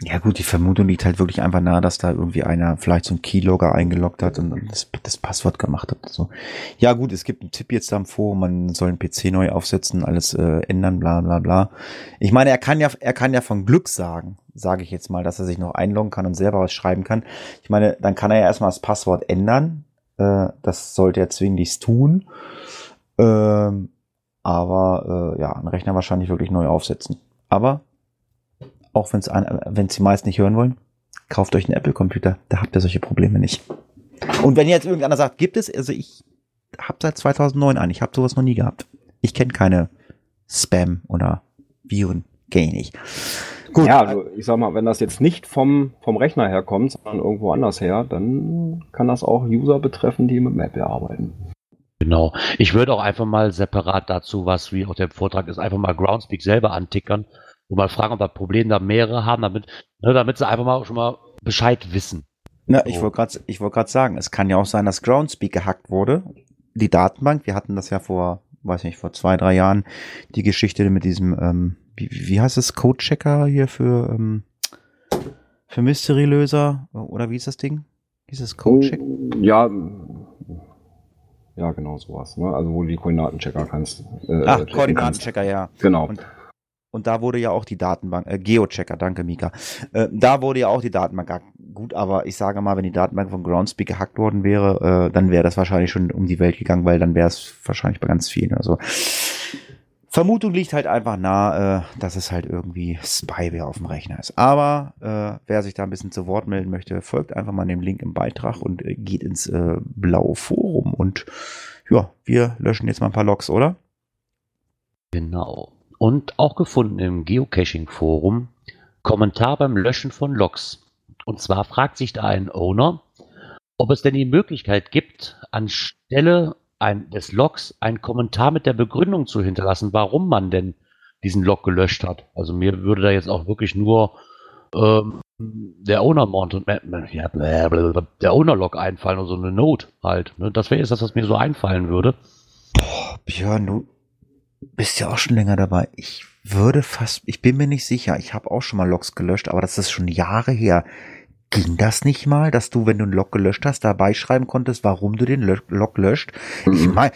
Ja gut, die Vermutung liegt halt wirklich einfach nahe, dass da irgendwie einer vielleicht so einen Keylogger eingeloggt hat und das, das Passwort gemacht hat. So. Ja gut, es gibt einen Tipp jetzt da im Forum, man soll einen PC neu aufsetzen, alles äh, ändern, bla bla bla. Ich meine, er kann ja, er kann ja von Glück sagen, sage ich jetzt mal, dass er sich noch einloggen kann und selber was schreiben kann. Ich meine, dann kann er ja erstmal das Passwort ändern. Äh, das sollte er zwinglichst tun. Ähm, aber äh, ja, einen Rechner wahrscheinlich wirklich neu aufsetzen. Aber auch wenn es wenn die meisten nicht hören wollen, kauft euch einen Apple-Computer, da habt ihr solche Probleme nicht. Und wenn jetzt irgendeiner sagt, gibt es, also ich habe seit 2009 einen, ich habe sowas noch nie gehabt. Ich kenne keine Spam oder Viren, kenne ich nicht. Gut. Ja, also ich sag mal, wenn das jetzt nicht vom, vom Rechner herkommt, sondern irgendwo anders her, dann kann das auch User betreffen, die mit Maple arbeiten. Genau. Ich würde auch einfach mal separat dazu, was wie auch der Vortrag ist, einfach mal Groundspeak selber antickern und mal fragen, ob da Probleme da mehrere haben, damit, ne, damit sie einfach mal schon mal Bescheid wissen. Na, ich wollte gerade ich wollte gerade sagen, es kann ja auch sein, dass Groundspeak gehackt wurde. Die Datenbank, wir hatten das ja vor, weiß nicht, vor zwei, drei Jahren, die Geschichte mit diesem ähm, wie, wie heißt es, Code-Checker hier für, ähm, für Mystery-Löser? Oder wie ist das Ding? Ist es Code-Check? Ja, ja, genau sowas. Ne? Also wo du die Koordinatenchecker kannst. Äh, Ach, Koordinatenchecker, ja. Genau. Und, und, da wurde ja auch die Datenbank, äh, Geochecker, danke Mika. Äh, da wurde ja auch die Datenbank gehackt. Gut, aber ich sage mal, wenn die Datenbank von Groundspeak gehackt worden wäre, äh, dann wäre das wahrscheinlich schon um die Welt gegangen, weil dann wäre es wahrscheinlich bei ganz vielen. Also Vermutung liegt halt einfach nah, äh, dass es halt irgendwie Spyware auf dem Rechner ist. Aber äh, wer sich da ein bisschen zu Wort melden möchte, folgt einfach mal dem Link im Beitrag und äh, geht ins äh, blaue Forum. Und ja, wir löschen jetzt mal ein paar Logs, oder? Genau. Und auch gefunden im Geocaching-Forum Kommentar beim Löschen von Logs. Und zwar fragt sich da ein Owner, ob es denn die Möglichkeit gibt, anstelle ein, des Logs einen Kommentar mit der Begründung zu hinterlassen, warum man denn diesen Log gelöscht hat. Also mir würde da jetzt auch wirklich nur ähm, der Owner Mount und ja, der Owner Log einfallen oder so eine Note halt. Ne? Das wäre jetzt das, was mir so einfallen würde. Boah, Björn, du bist ja auch schon länger dabei. Ich würde fast, ich bin mir nicht sicher. Ich habe auch schon mal Logs gelöscht, aber das ist schon Jahre her. Ging das nicht mal, dass du, wenn du einen Log gelöscht hast, dabei schreiben konntest, warum du den Log löscht? Mhm. Ich meine,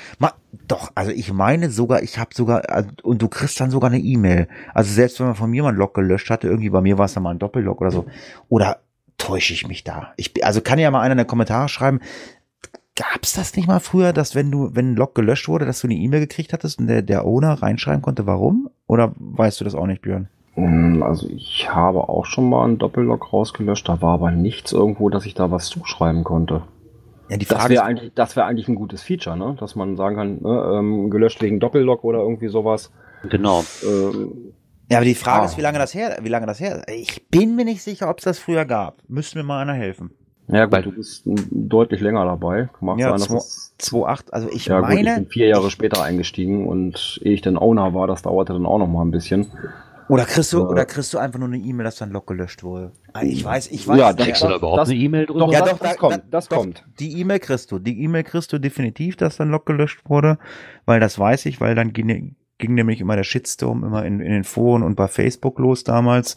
doch, also ich meine sogar, ich habe sogar, also, und du kriegst dann sogar eine E-Mail. Also selbst wenn man von mir mal einen Log gelöscht hatte, irgendwie bei mir war es dann mal ein Doppellog oder so. Oder täusche ich mich da? Ich, also kann ja mal einer in den Kommentaren schreiben, gab's das nicht mal früher, dass wenn du, wenn ein Log gelöscht wurde, dass du eine E-Mail gekriegt hattest und der, der Owner reinschreiben konnte, warum? Oder weißt du das auch nicht, Björn? Hm, also ich habe auch schon mal einen Doppellog rausgelöscht, da war aber nichts irgendwo, dass ich da was zuschreiben konnte. Ja, die Frage das wäre eigentlich, das wäre eigentlich ein gutes Feature, ne? Dass man sagen kann, ne, ähm, gelöscht wegen Doppellog oder irgendwie sowas. Genau. Ähm, ja, aber die Frage ah. ist, wie lange das her, wie lange das her? Ich bin mir nicht sicher, ob es das früher gab. Müsste mir mal einer helfen. Ja, gut, du bist deutlich länger dabei. Mag ja, 2,8, also ich ja, meine. Gut, ich bin vier Jahre später eingestiegen und ehe ich dann Owner war, das dauerte dann auch noch mal ein bisschen. Oder kriegst du, oder kriegst du einfach nur eine E-Mail, dass dein Log gelöscht wurde? Ah, ich weiß, ich weiß. Ja, kriegst du da überhaupt das, eine E-Mail drüber? Doch, ja, doch, das, da, kommt, das doch, kommt. Die E-Mail kriegst du. Die E-Mail kriegst du definitiv, dass dein Log gelöscht wurde, weil das weiß ich, weil dann ging, ging nämlich immer der Shitstorm immer in, in den Foren und bei Facebook los damals.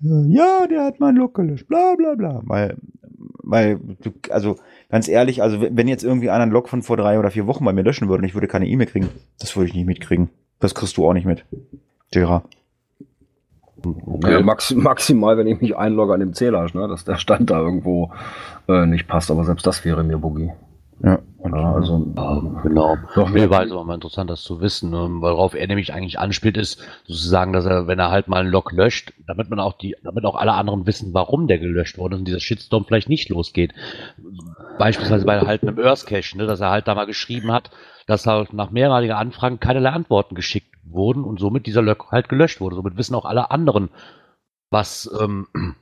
Ja, der hat mein Log gelöscht, bla, bla, bla, weil, weil, du, also, ganz ehrlich, also, wenn jetzt irgendwie einer einen Log von vor drei oder vier Wochen bei mir löschen würde und ich würde keine E-Mail kriegen, das würde ich nicht mitkriegen. Das kriegst du auch nicht mit. Jira. Okay. Ja, max, maximal, wenn ich mich einlogge an dem Zähler, ne, dass der Stand da irgendwo äh, nicht passt, aber selbst das wäre mir Boogie. Ja, ja also ja, genau. Doch, mir war es aber mal interessant, das zu wissen, ne, worauf er nämlich eigentlich anspielt, ist sozusagen, dass er, wenn er halt mal einen Log löscht, damit man auch die, damit auch alle anderen wissen, warum der gelöscht wurde und dieser Shitstorm vielleicht nicht losgeht. Beispielsweise bei halt einem Earth Cache, ne, dass er halt da mal geschrieben hat, dass halt nach mehrmaliger Anfragen keinerlei Antworten geschickt wurden und somit dieser Log halt gelöscht wurde. Somit wissen auch alle anderen, was, ähm, (clears throat)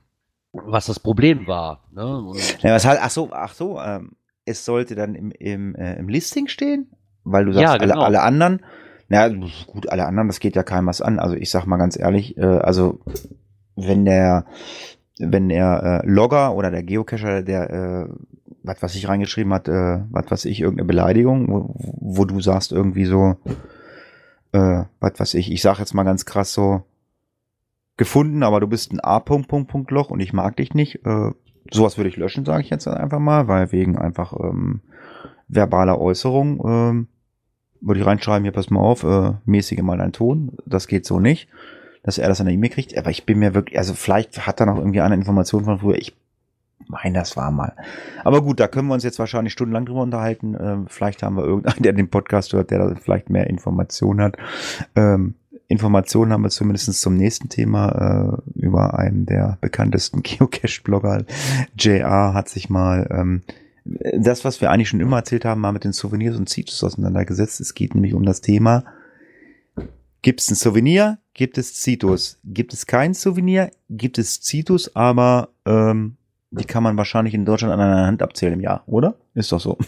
was das Problem war. Ne? ja, was halt, ach so, ach so, ähm, es sollte dann im, im, äh, im Listing stehen, weil du sagst, ja, genau. alle, alle anderen, na gut, alle anderen, das geht ja keinem was an. Also ich sag mal ganz ehrlich, äh, also wenn der, wenn der äh, Logger oder der Geocacher, der äh, was was ich reingeschrieben hat, äh, was was ich irgendeine Beleidigung, wo, wo du sagst irgendwie so, äh, was weiß ich, ich sag jetzt mal ganz krass so, gefunden, aber du bist ein A. Punkt, Punkt, Punkt Loch und ich mag dich nicht. Äh, sowas würde ich löschen, sage ich jetzt einfach mal, weil wegen einfach ähm, verbaler Äußerung ähm, würde ich reinschreiben, hier pass mal auf, äh, mäßige mal deinen Ton, das geht so nicht, dass er das an der E-Mail kriegt, aber ich bin mir wirklich, also vielleicht hat er noch irgendwie eine Information von früher, ich meine, das war mal. Aber gut, da können wir uns jetzt wahrscheinlich stundenlang drüber unterhalten. Ähm, vielleicht haben wir irgendeinen, der den Podcast hört, der da vielleicht mehr Informationen hat. Ähm, Informationen haben wir zumindest zum nächsten Thema äh, über einen der bekanntesten (laughs) Geocache-Blogger. JR hat sich mal ähm, das, was wir eigentlich schon immer erzählt haben, mal mit den Souvenirs und Citus auseinandergesetzt. Es geht nämlich um das Thema Gibt es ein Souvenir, gibt es Zitus. Gibt es kein Souvenir, gibt es Zitus, aber ähm, die kann man wahrscheinlich in Deutschland an einer Hand abzählen im Jahr, oder? Ist doch so. (laughs)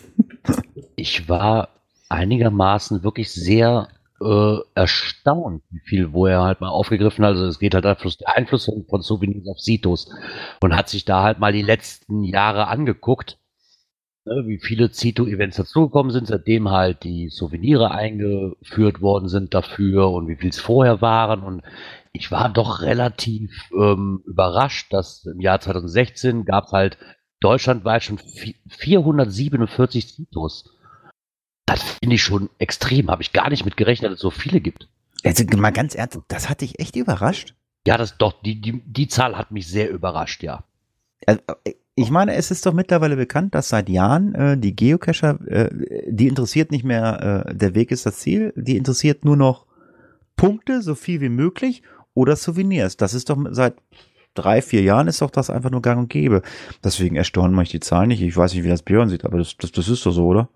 Ich war einigermaßen wirklich sehr äh, erstaunt, wie viel, wo er halt mal aufgegriffen hat. Also es geht halt Einfluss, Einfluss von, Souvenirs auf Citos und hat sich da halt mal die letzten Jahre angeguckt, ne, wie viele Cito-Events dazugekommen sind, seitdem halt die Souvenire eingeführt worden sind dafür und wie viel es vorher waren und ich war doch relativ ähm, überrascht, dass im Jahr 2016 gab es halt deutschlandweit schon 447 Citos. Das finde ich schon extrem. Habe ich gar nicht mit gerechnet, dass es so viele gibt. Also mal ganz ernst, das hat dich echt überrascht. Ja, das doch, die, die, die Zahl hat mich sehr überrascht, ja. Also, ich meine, es ist doch mittlerweile bekannt, dass seit Jahren äh, die Geocacher, äh, die interessiert nicht mehr, äh, der Weg ist das Ziel, die interessiert nur noch Punkte, so viel wie möglich oder Souvenirs. Das ist doch seit drei, vier Jahren ist doch das einfach nur gang und gäbe. Deswegen erstaunen mich die Zahlen nicht. Ich weiß nicht, wie das Björn sieht, aber das, das, das ist doch so, oder?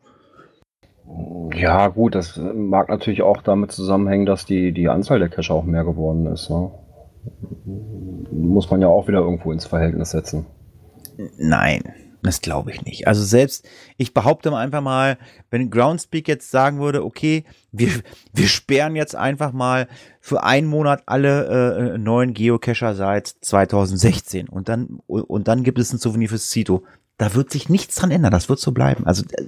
Ja, gut, das mag natürlich auch damit zusammenhängen, dass die, die Anzahl der Cacher auch mehr geworden ist. Ne? Muss man ja auch wieder irgendwo ins Verhältnis setzen. Nein, das glaube ich nicht. Also selbst, ich behaupte mal einfach mal, wenn Groundspeak jetzt sagen würde, okay, wir, wir sperren jetzt einfach mal für einen Monat alle äh, neuen Geocacher seit 2016 und dann, und dann gibt es ein Souvenir fürs Cito. Da wird sich nichts dran ändern, das wird so bleiben. Also äh,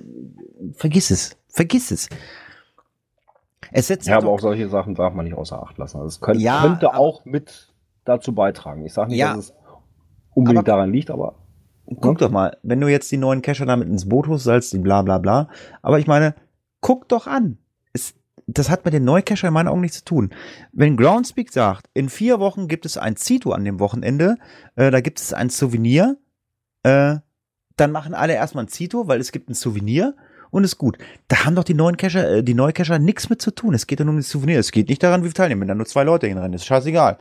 vergiss es. Vergiss es. Es setzt ja, aber auch solche Sachen darf man nicht außer Acht lassen. Also es könnte, ja, könnte auch mit dazu beitragen. Ich sage nicht, ja, dass es unbedingt daran liegt, aber. Guck ne? doch mal, wenn du jetzt die neuen Cacher damit ins Boot holst, die bla bla bla. Aber ich meine, guck doch an. Es, das hat mit den Neucacher in meinen Augen nichts zu tun. Wenn Groundspeak sagt, in vier Wochen gibt es ein Zito an dem Wochenende, äh, da gibt es ein Souvenir, äh, dann machen alle erstmal ein Zito, weil es gibt ein Souvenir und ist gut. Da haben doch die neuen Cacher, äh, die neuen Cacher nichts mit zu tun. Es geht ja nur um die Souvenir. Es geht nicht daran, wie viele teilnehmen. Wenn da nur zwei Leute hinrennen, ist scheißegal.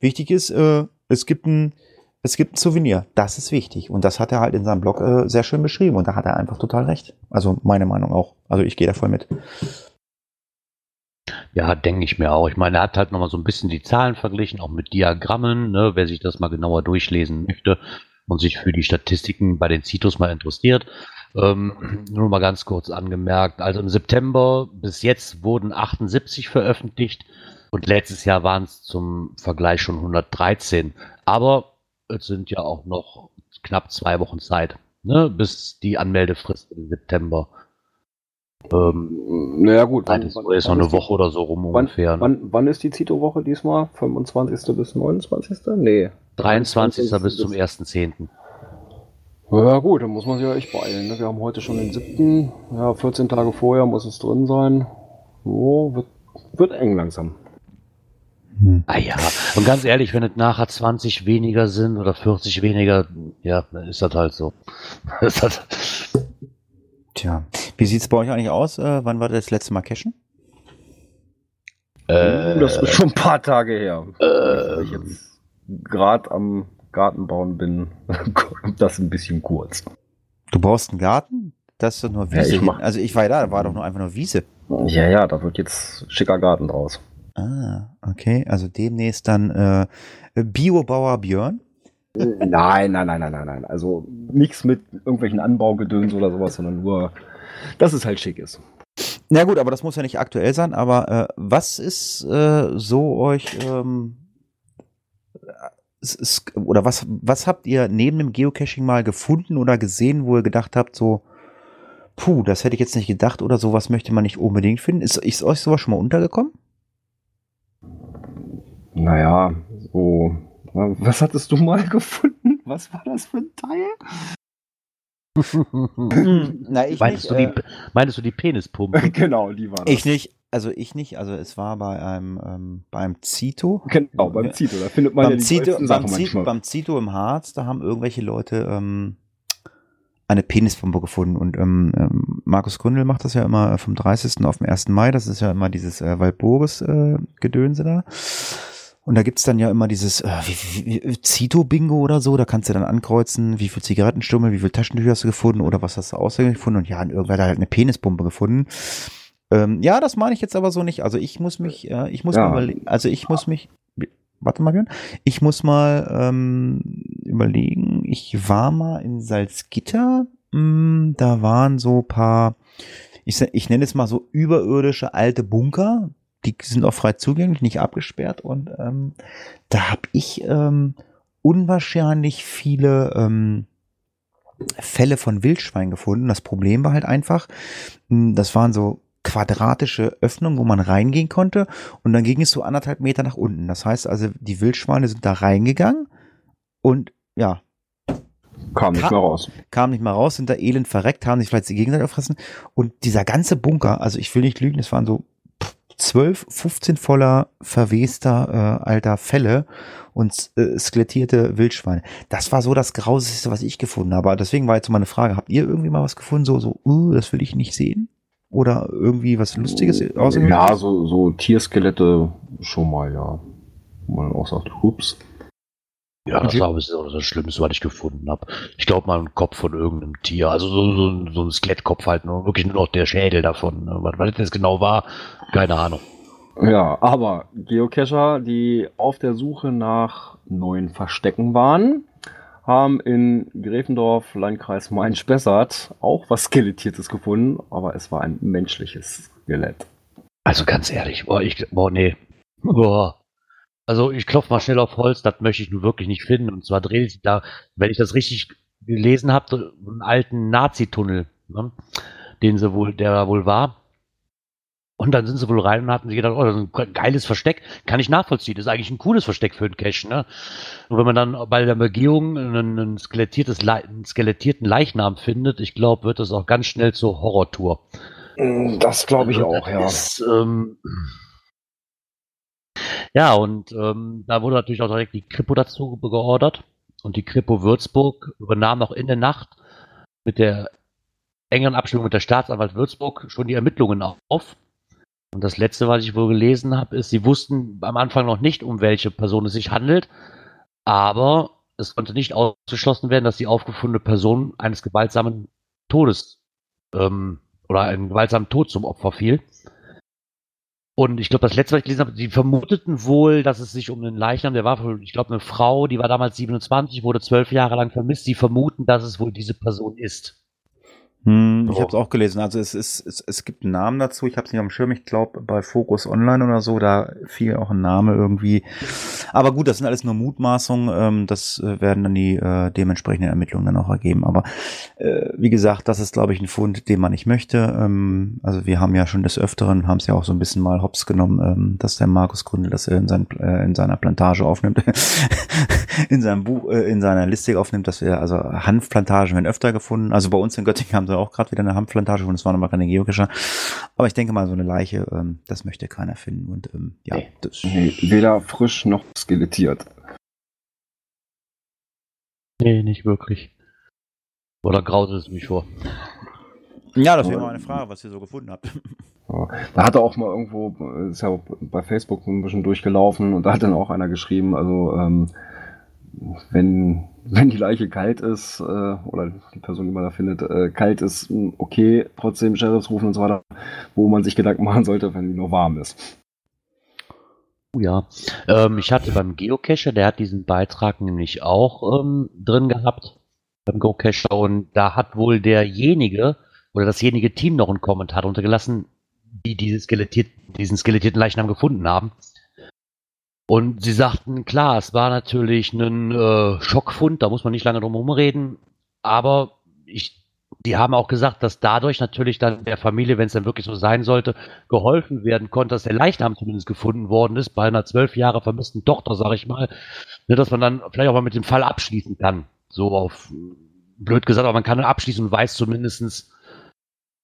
Wichtig ist, äh, es gibt ein, es gibt ein Souvenir. Das ist wichtig. Und das hat er halt in seinem Blog äh, sehr schön beschrieben. Und da hat er einfach total recht. Also meine Meinung auch. Also ich gehe da voll mit. Ja, denke ich mir auch. Ich meine, er hat halt nochmal so ein bisschen die Zahlen verglichen, auch mit Diagrammen, ne, wer sich das mal genauer durchlesen möchte und sich für die Statistiken bei den Citos mal interessiert. Ähm, nur mal ganz kurz angemerkt. Also im September bis jetzt wurden 78 veröffentlicht und letztes Jahr waren es zum Vergleich schon 113. Aber es sind ja auch noch knapp zwei Wochen Zeit, ne, bis die Anmeldefrist im September. Ähm, naja gut, wann, ist, wann, ist noch eine Woche die, oder so rum wann, ungefähr. Ne? Wann, wann ist die Zito-Woche diesmal? 25. bis 29.? Nee. 23. 23. bis zum 1.10. Ja gut, dann muss man sich ja echt beeilen. Ne? Wir haben heute schon den 7. Ja, 14 Tage vorher muss es drin sein. So, wird, wird eng langsam. Hm. Ah ja, und ganz ehrlich, wenn es nachher 20 weniger sind oder 40 weniger, ja, dann ist das halt so. (laughs) Das halt Tja, wie sieht's bei euch eigentlich aus? Äh, wann war das letzte Mal cashen? Äh, das ist schon ein paar Tage her. Äh, ich jetzt gerade am Garten bauen bin, (laughs) kommt das ein bisschen kurz. Du baust einen Garten? Das ist doch nur Wiese. Ja, ich also ich war da, da war doch nur einfach nur Wiese. Ja, ja, da wird jetzt schicker Garten draus. Ah, okay. Also demnächst dann äh, Biobauer Björn? Nein, nein, nein, nein, nein, nein. Also nichts mit irgendwelchen Anbaugedöns oder sowas, sondern nur, dass es halt schick ist. Na gut, aber das muss ja nicht aktuell sein. Aber äh, was ist äh, so euch ähm, oder was, was habt ihr neben dem Geocaching mal gefunden oder gesehen, wo ihr gedacht habt, so, puh, das hätte ich jetzt nicht gedacht oder sowas möchte man nicht unbedingt finden? Ist, ist euch sowas schon mal untergekommen? Naja, so, was hattest du mal (laughs) gefunden? Was war das für ein Teil? (laughs) Na, ich meinst, nicht, du die, äh, meinst du die Penispumpe? (laughs) genau, die war das. Ich nicht. Also ich nicht, also es war bei einem ähm, beim Zito. Genau, beim Zito, da findet man beim ja die Zito, beim, Zito, beim Zito im Harz, da haben irgendwelche Leute ähm, eine Penispumpe gefunden und ähm, ähm Markus Gründel macht das ja immer vom 30. auf den 1. Mai, das ist ja immer dieses äh, Waldburges äh, da. Und da gibt's dann ja immer dieses äh, wie, wie, Zito-Bingo oder so, da kannst du dann ankreuzen, wie viel Zigarettenstummel, wie viel Taschentücher hast du gefunden oder was hast du außerdem gefunden und ja, irgendwer hat halt eine Penispumpe gefunden. Ähm, ja, das meine ich jetzt aber so nicht. Also ich muss mich, äh, ich muss Ja. mal überlegen, also ich muss mich, warte mal, Björn. ich muss mal ähm, überlegen, ich war mal in Salzgitter, mh, da waren so paar, ich, ich nenne es mal so überirdische alte Bunker, die sind auch frei zugänglich, nicht abgesperrt und ähm, da habe ich ähm, unwahrscheinlich viele ähm, Fälle von Wildschwein gefunden. Das Problem war halt einfach, mh, das waren so quadratische Öffnungen, wo man reingehen konnte und dann ging es so anderthalb Meter nach unten. Das heißt also, die Wildschweine sind da reingegangen und ja, Kam nicht mehr raus. kamen nicht mal raus, sind da elend verreckt, haben sich vielleicht die Gegenseitig erfressen. Und dieser ganze Bunker, also ich will nicht lügen, es waren so 12, 15 voller verwester äh, alter Felle und äh, skelettierte Wildschweine. Das war so das Grausigste, was ich gefunden habe. Deswegen war jetzt meine Frage, habt ihr irgendwie mal was gefunden, so, so, uh, das will ich nicht sehen? Oder irgendwie was Lustiges? außergewöhnliches? Ja, so, so Tierskelette schon mal, ja. Wo man auch sagt, ups. Ja, das war jetzt das Schlimmste, was ich gefunden habe. Ich glaube mal ein Kopf von irgendeinem Tier. Also so, so, so ein Skelettkopf halt, nur wirklich nur noch der Schädel davon. ne? Was, was das genau war, keine Ahnung. Ja, aber Geocacher, die auf der Suche nach neuen Verstecken waren, haben in Gräfendorf, Landkreis Main-Spessart, auch was Skelettiertes gefunden, aber es war ein menschliches Skelett. Also ganz ehrlich, boah, ich, boah, nee. Boah. Also ich klopfe mal schnell auf Holz, das möchte ich nun wirklich nicht finden. Und zwar dreht sich da, wenn ich das richtig gelesen habe, einen alten Nazi-Tunnel, ne? den sie wohl, der da wohl war. Und dann sind sie wohl rein und hatten sich gedacht, oh, das ist ein geiles Versteck, kann ich nachvollziehen. Das ist eigentlich ein cooles Versteck für einen Cache, ne? Und wenn man dann bei der Begehung einen, ein skelettiertes, Le- einen skelettierten Leichnam findet, ich glaube, wird das auch ganz schnell zur Horrortour. Das glaube ich Also, auch, ja. Ist, ähm, ja, und ähm, da wurde natürlich auch direkt die Kripo dazu geordert. Und die Kripo Würzburg übernahm noch in der Nacht mit der engeren Abstimmung mit der Staatsanwalt Würzburg schon die Ermittlungen auf. Und das letzte, was ich wohl gelesen habe, ist, sie wussten am Anfang noch nicht, um welche Person es sich handelt, aber es konnte nicht ausgeschlossen werden, dass die aufgefundene Person eines gewaltsamen Todes ähm, oder einen gewaltsamen Tod zum Opfer fiel. Und ich glaube, das letzte, was ich gelesen habe, die vermuteten wohl, dass es sich um einen Leichnam, der war wohl, ich glaube, eine Frau, die war damals 27, wurde zwölf Jahre lang vermisst. Sie vermuten, dass es wohl diese Person ist. Hm, ich So. habe es auch gelesen. Also es ist, es, es gibt einen Namen dazu. Ich habe es nicht am Schirm. Ich glaube bei Focus Online oder so, da fiel auch ein Name irgendwie. Aber gut, das sind alles nur Mutmaßungen. Ähm, das äh, werden dann die äh, dementsprechenden Ermittlungen dann auch ergeben. Aber äh, wie gesagt, das ist, glaube ich, ein Fund, den man nicht möchte. Ähm, also wir haben ja schon des Öfteren, haben es ja auch so ein bisschen mal hops genommen, ähm, dass der Markus Gründel das in, sein, äh, in seiner Plantage aufnimmt, (laughs) in seinem Buch, äh, in seiner Liste aufnimmt, dass wir also Hanfplantagen werden öfter gefunden. Also bei uns in Göttingen haben sie auch gerade wieder eine Hanfplantage und es waren aber keine Geocacher. Aber ich denke mal, so eine Leiche, ähm, das möchte keiner finden. Und ähm, ja, Nee. das, Nee, weder frisch noch skelettiert. Nee, nicht wirklich. Oder graut es mich vor. ja, das wäre mal eine Frage, was ihr so gefunden habt. Ja. Da hat er auch mal irgendwo, ist ja auch bei Facebook ein bisschen durchgelaufen und da hat dann auch einer geschrieben, also ähm, wenn, wenn die Leiche kalt ist, äh, oder die Person, die man da findet, äh, kalt ist, mh, okay, trotzdem Sheriffs rufen und so weiter, wo man sich Gedanken (laughs) machen sollte, wenn die nur warm ist. Oh ja. Ähm, ich hatte beim Geocacher, der hat diesen Beitrag nämlich auch ähm, drin gehabt, beim Geocacher, und da hat wohl derjenige oder dasjenige Team noch einen Kommentar untergelassen, die diese skelettiert, diesen skelettierten Leichnam gefunden haben. Und sie sagten, klar, es war natürlich ein äh, Schockfund, da muss man nicht lange drum herum reden, aber ich, die haben auch gesagt, dass dadurch natürlich dann der Familie, wenn es dann wirklich so sein sollte, geholfen werden konnte, dass der Leichnam zumindest gefunden worden ist, bei einer zwölf Jahre vermissten Tochter, sag ich mal, ne, dass man dann vielleicht auch mal mit dem Fall abschließen kann. So auf blöd gesagt, aber man kann abschließen und weiß zumindestens,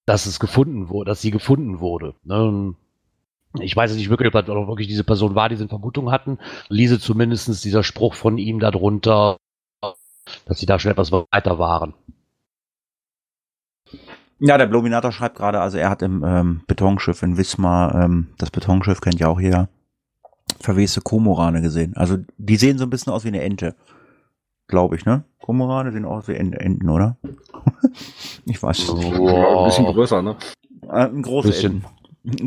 dass es gefunden wurde, dass sie gefunden wurde. Ne? Ich weiß nicht wirklich, ob das auch wirklich diese Person war, die diese Vermutung hatten. Ließe zumindestens dieser Spruch von ihm darunter, dass sie da schon etwas weiter waren. Ja, der Blominator schreibt gerade, also er hat im ähm, Betonschiff in Wismar, ähm, das Betonschiff kennt ja auch jeder, verweste Komorane gesehen. Also die sehen so ein bisschen aus wie eine Ente. Glaube ich, ne? Komorane sehen aus wie En- Enten, oder? (laughs) ich weiß es nicht. Ja, ein bisschen größer, ne? Äh, ein großes Bisschen. Enten.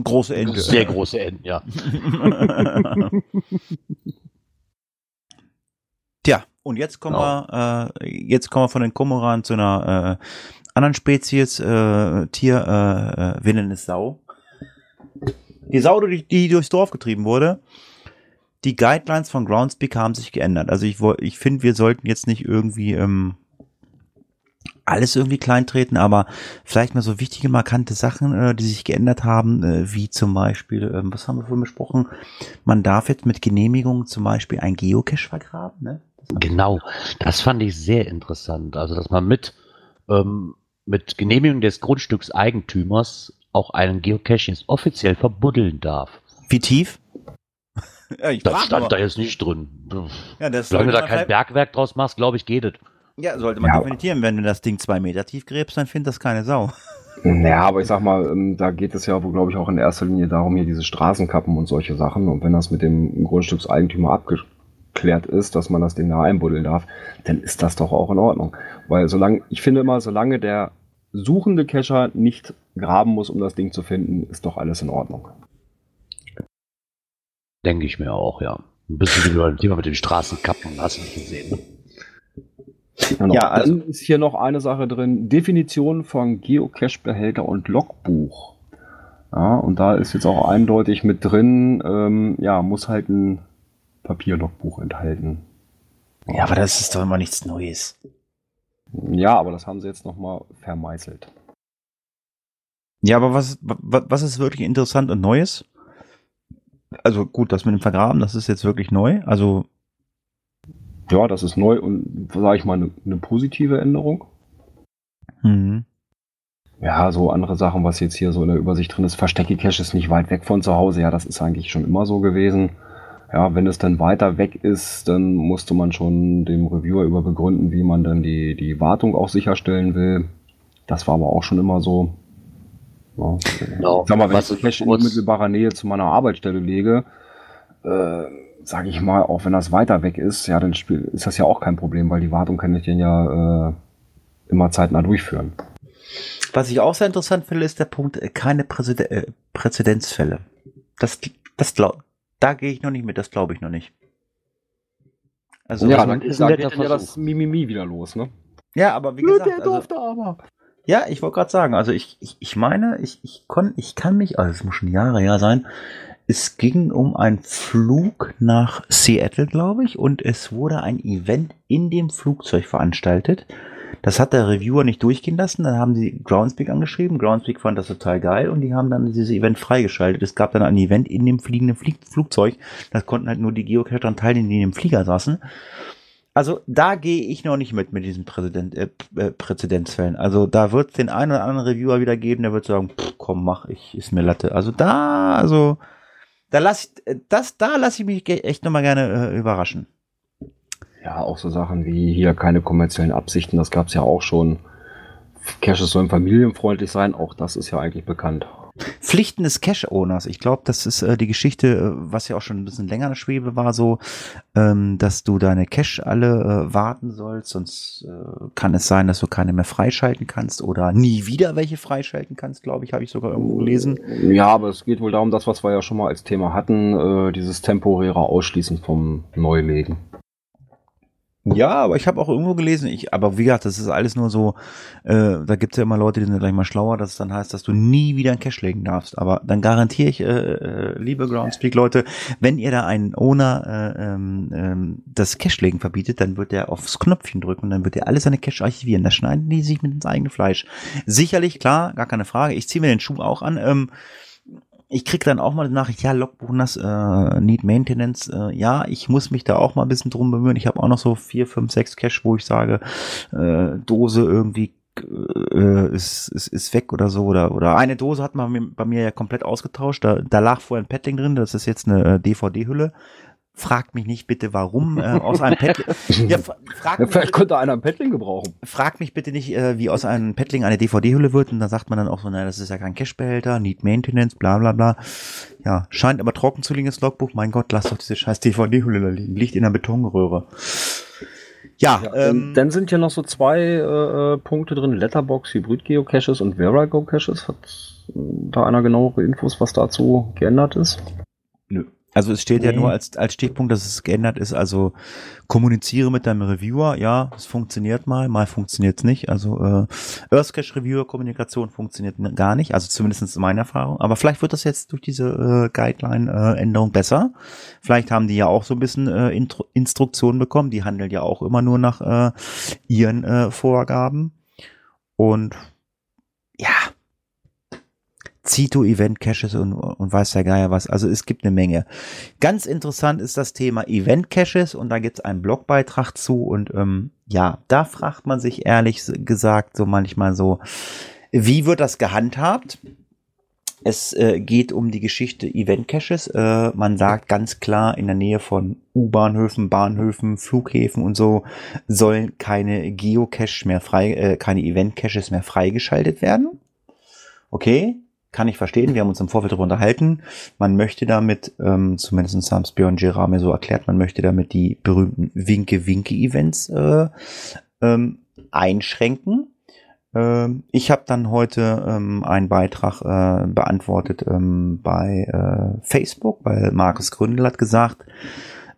Große Ente. Sehr große Enten, ja. (laughs) Tja, und jetzt kommen Genau. wir, äh, jetzt kommen wir von den Komoran zu einer äh, anderen Spezies, äh, Tier, äh, äh, wir nennen es Sau. Die Sau, die, die durchs Dorf getrieben wurde. Die Guidelines von Groundspeak haben sich geändert. Also ich, ich finde, wir sollten jetzt nicht irgendwie ähm, alles irgendwie kleintreten, aber vielleicht mal so wichtige, markante Sachen, äh, die sich geändert haben, äh, wie zum Beispiel, ähm, was haben wir vorhin besprochen? Man darf jetzt mit Genehmigung zum Beispiel ein Geocache vergraben, ne? Genau, das fand ich sehr interessant. Also, dass man mit, ähm, mit Genehmigung des Grundstückseigentümers auch einen Geocache jetzt offiziell verbuddeln darf. Wie tief? (laughs) ja, ich Das stand nur. da jetzt nicht drin. Ja, das Solange sollte du da kein halt- Bergwerk draus machst, glaube ich, geht es. Ja, sollte man Ja. definieren. Wenn du das Ding zwei Meter tief gräbst, dann findet das keine Sau. Ja, aber ich sag mal, ähm, da geht es ja, glaube ich, auch in erster Linie darum, hier diese Straßenkappen und solche Sachen. Und wenn das mit dem Grundstückseigentümer abgeklärt ist, dass man das Ding da einbuddeln darf, dann ist das doch auch in Ordnung. Weil solange, ich finde immer, solange der suchende Cacher nicht graben muss, um das Ding zu finden, ist doch alles in Ordnung. Denke ich mir auch, ja. Ein bisschen wie beim Thema mit den Straßenkappen, hast du nicht gesehen. Ja, also- Dann ist hier noch eine Sache drin. Definition von Geocache-Behälter und Logbuch. Ja, und da ist jetzt auch eindeutig mit drin, ähm, ja, muss halt ein Papierlogbuch enthalten. Ja, aber das ist doch immer nichts Neues. Ja, aber das haben sie jetzt nochmal vermeißelt. Ja, aber was, wa- was ist wirklich interessant und Neues? Also gut, das mit dem Vergraben, das ist jetzt wirklich neu. Also, Ja, das ist neu und, sage ich mal, eine eine positive Änderung. hm. Ja, so andere Sachen, was jetzt hier so in der Übersicht drin ist. Verstecke-Cache ist nicht weit weg von zu Hause. Ja, das ist eigentlich schon immer so gewesen. Ja, wenn es dann weiter weg ist, dann musste man schon dem Reviewer über begründen, wie man dann die, die Wartung auch sicherstellen will. Das war aber auch schon immer so. Ja. Genau. Ich sag mal, wenn Was ich Cache in unmittelbarer Nähe zu meiner Arbeitsstelle lege, äh, sage ich mal, auch wenn das weiter weg ist, ja, dann spiel, ist das ja auch kein Problem, weil die Wartung kann ich den ja äh, immer zeitnah durchführen. Was ich auch sehr interessant finde, ist der Punkt, äh, keine Präzede äh, Präzedenzfälle. Das, das glaub, da gehe ich noch nicht mit, das glaube ich noch nicht. Also, ja, dann, ist da geht dann ja das. Mimimi wieder los, ne? ja, aber wie gesagt, also, aber. Ja, ich wollte gerade sagen, also ich, ich, ich meine, ich, ich, kon, ich kann mich, also es muss schon Jahre her sein, es ging um einen Flug nach Seattle, glaube ich, und es wurde ein Event in dem Flugzeug veranstaltet. Das hat der Reviewer nicht durchgehen lassen, dann haben sie Groundspeak angeschrieben, Groundspeak fand das total geil und die haben dann dieses Event freigeschaltet. Es gab dann ein Event in dem fliegenden Flieg Flugzeug, das konnten halt nur die Geocacher daran teilnehmen, die in dem Flieger saßen. Also da gehe ich noch nicht mit mit diesen Präsident, äh, äh, Präzedenzfällen. Also da wird es den einen oder anderen Reviewer wieder geben, der wird sagen, pff, komm, mach ich, ist mir Latte. Also da, also da lass ich, äh, das, da lasse ich mich echt nochmal gerne äh, überraschen. Ja, auch so Sachen wie hier keine kommerziellen Absichten, das gab's ja auch schon. Caches sollen familienfreundlich sein, auch das ist ja eigentlich bekannt. Pflichten des Cache-Owners. Ich glaube, das ist äh, die Geschichte, äh, was ja auch schon ein bisschen länger in der Schwebe war, so, ähm, dass du deine Cache alle äh, warten sollst, sonst äh, kann es sein, dass du keine mehr freischalten kannst oder nie wieder welche freischalten kannst, glaube ich, habe ich sogar irgendwo gelesen. Ja, aber es geht wohl darum, das, was wir ja schon mal als Thema hatten, äh, dieses temporäre Ausschließen vom Neulegen. Ja, aber ich habe auch irgendwo gelesen, ich, aber wie gesagt, das ist alles nur so, äh, da gibt's ja immer Leute, die sind gleich mal schlauer, dass es dann heißt, dass du nie wieder einen Cache legen darfst. Aber dann garantiere ich, äh, äh, liebe Groundspeak-Leute, wenn ihr da einen Owner äh, ähm, ähm, das Cache-Legen verbietet, dann wird er aufs Knöpfchen drücken und dann wird er alle seine Cache archivieren. Da schneiden die sich mit ins eigene Fleisch. Sicherlich, klar, gar keine Frage. Ich ziehe mir den Schuh auch an. Ähm, ich krieg dann auch mal die Nachricht, ja, Logbuch nass, äh, Need Maintenance, äh, ja, ich muss mich da auch mal ein bisschen drum bemühen. Ich habe auch noch so vier, fünf, sechs Cache, wo ich sage, äh, Dose irgendwie äh, ist, ist, ist weg oder so. Oder, oder eine Dose hat man bei mir ja komplett ausgetauscht. Da, da lag vorher ein Paddling drin, das ist jetzt eine äh, DVD-Hülle. Fragt mich nicht bitte, warum äh, aus einem Paddling. (laughs) Ja, fra- fragt Ja, vielleicht könnte einer ein Paddling gebrauchen. frag mich bitte nicht, äh, wie aus einem Paddling eine DVD-Hülle wird. Und da sagt man dann auch so, naja, das ist ja kein Cache-Behälter, Need Maintenance, bla bla bla. Ja, scheint aber trocken zu liegen, das Logbuch. Mein Gott, lass doch diese scheiß DVD-Hülle da liegen. Liegt in der Betonröhre. Ja, ja ähm, dann sind ja noch so zwei äh, Punkte drin: Letterbox, Hybrid Geocaches und Vera Caches. Hat da einer genauere Infos, was dazu geändert ist? Nö. Also es steht ja nur als, als Stichpunkt, dass es geändert ist. Also kommuniziere mit deinem Reviewer. Ja, es funktioniert mal, mal funktioniert es nicht. Also äh, Earthcache Reviewer Kommunikation funktioniert gar nicht. Also zumindest in meiner Erfahrung. Aber vielleicht wird das jetzt durch diese äh, Guideline-Änderung äh, besser. Vielleicht haben die ja auch so ein bisschen äh, Intro Instruktionen bekommen. Die handeln ja auch immer nur nach äh, ihren äh, Vorgaben. Und Zito Event Caches und, und weiß der Geier was. Also es gibt eine Menge. Ganz interessant ist das Thema Event Caches und da gibt es einen Blogbeitrag zu und ähm, ja, da fragt man sich ehrlich gesagt so manchmal so, wie wird das gehandhabt? Es äh, geht um die Geschichte Event Caches. Äh, man sagt ganz klar, in der Nähe von U-Bahnhöfen, Bahnhöfen, Flughäfen und so sollen keine Geocaches mehr frei, äh, keine Event Caches mehr freigeschaltet werden. Okay, kann ich verstehen. Wir haben uns im Vorfeld darüber unterhalten. Man möchte damit, ähm, zumindest es Björn Gerard so erklärt, man möchte damit die berühmten Winke-Winke-Events äh, ähm, einschränken. Ähm, ich habe dann heute ähm, einen Beitrag äh, beantwortet ähm, bei äh, Facebook, weil Markus Gründel hat gesagt,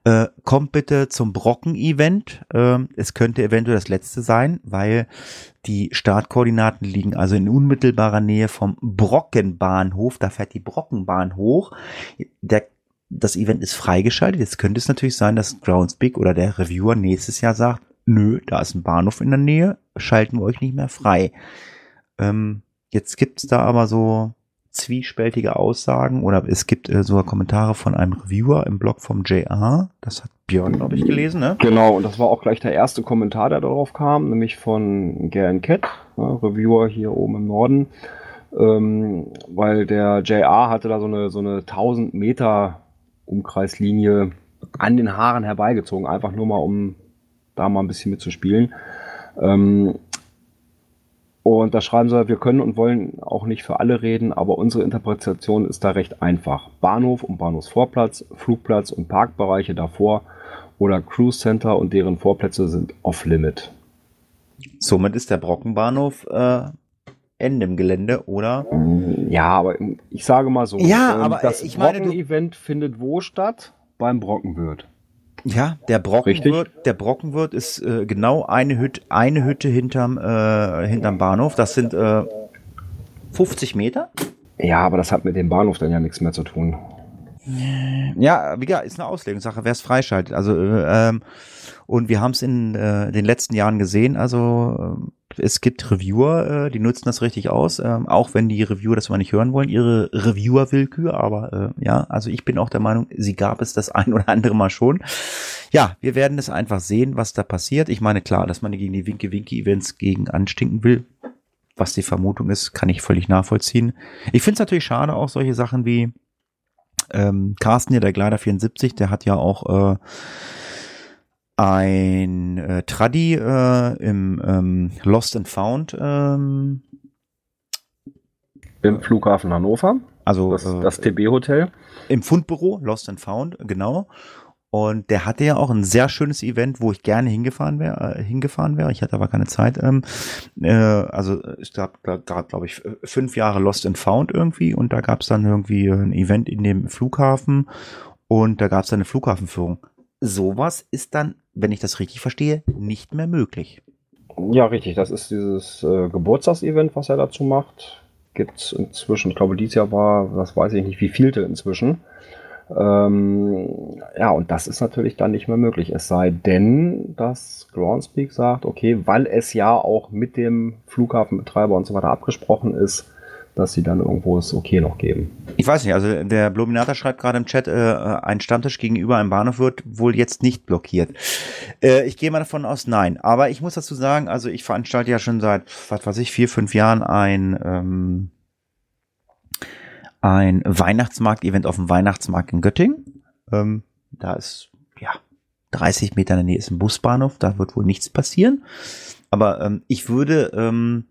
äh, kommt bitte zum Brocken-Event. Äh, es könnte eventuell das letzte sein, weil die Startkoordinaten liegen also in unmittelbarer Nähe vom Brockenbahnhof. Da fährt die Brockenbahn hoch. Der, das Event ist freigeschaltet. Jetzt könnte es natürlich sein, dass Groundspeak oder der Reviewer nächstes Jahr sagt, nö, da ist ein Bahnhof in der Nähe, schalten wir euch nicht mehr frei. Ähm, jetzt gibt's da aber so zwiespältige Aussagen oder es gibt äh, sogar Kommentare von einem Reviewer im Blog vom JR. Das hat Björn, glaube ich, gelesen, ne? Genau, und das war auch gleich der erste Kommentar, der darauf kam, nämlich von Garen Cat, ne, Reviewer hier oben im Norden. Ähm, weil der JR hatte da so eine, so eine 1000 Meter Umkreislinie an den Haaren herbeigezogen, einfach nur mal, um da mal ein bisschen mitzuspielen. Ähm, und da schreiben sie, wir können und wollen auch nicht für alle reden, aber unsere Interpretation ist da recht einfach. Bahnhof und Bahnhofsvorplatz, Flugplatz und Parkbereiche davor oder Cruise Center und deren Vorplätze sind off-limit. Somit ist der Brockenbahnhof äh, Ende im Gelände, oder? Ja, aber ich sage mal so, ja, ähm, aber das ich Brocken-Event findet wo statt? Beim Brockenwirt. Ja, der Brockenwirt, der Brockenwirt ist äh, genau eine Hütte, eine Hütte hinterm, äh, hinterm Bahnhof. Das sind äh, 50 Meter. Ja, aber das hat mit dem Bahnhof dann ja nichts mehr zu tun. Ja, wie gesagt, ist eine Auslegungssache, wer es freischaltet. Also äh, ähm, und wir haben es in äh, den letzten Jahren gesehen. Also es gibt Reviewer, äh, die nutzen das richtig aus, äh, auch wenn die Reviewer das mal nicht hören wollen, ihre Reviewer-Willkür. Aber äh, ja, also ich bin auch der Meinung, sie gab es das (laughs) ein oder andere Mal schon. Ja, wir werden es einfach sehen, was da passiert. Ich meine, klar, dass man gegen die Winky-Winky-Events gegen anstinken will, was die Vermutung ist, kann ich völlig nachvollziehen. Ich finde es natürlich schade, auch solche Sachen wie ähm, Carsten hier, der Glider 74, der hat ja auch äh, ein äh, Traddy äh, im ähm, Lost and Found ähm, im Flughafen Hannover. Also das, äh, das TB-Hotel. Im Fundbüro, Lost and Found, genau. Und der hatte ja auch ein sehr schönes Event, wo ich gerne hingefahren wäre, äh, hingefahren wäre. Ich hatte aber keine Zeit. Ähm, äh, also ich glaube, da gab, glaube ich, fünf Jahre Lost and Found irgendwie und da gab es dann irgendwie ein Event in dem Flughafen und da gab es eine Flughafenführung. Sowas ist dann wenn ich das richtig verstehe, nicht mehr möglich. Ja, richtig. Das ist dieses äh, Geburtstagsevent, was er dazu macht. Gibt es inzwischen, ich glaube, dieses Jahr war, das weiß ich nicht, wie vielte inzwischen. Ähm, ja, und das ist natürlich dann nicht mehr möglich. Es sei denn, dass Groundspeak sagt, okay, weil es ja auch mit dem Flughafenbetreiber und so weiter abgesprochen ist, dass sie dann irgendwo das Okay noch geben. Ich weiß nicht, also der Bluminator schreibt gerade im Chat, äh, ein Stammtisch gegenüber einem Bahnhof wird wohl jetzt nicht blockiert. Äh, ich gehe mal davon aus, nein. Aber ich muss dazu sagen, also ich veranstalte ja schon seit, was weiß ich, vier, fünf Jahren ein, ähm, ein Weihnachtsmarkt-Event auf dem Weihnachtsmarkt in Göttingen. Ähm, da ist, ja, 30 Meter in der Nähe ist ein Busbahnhof, da wird wohl nichts passieren. Aber ähm, ich würde ähm,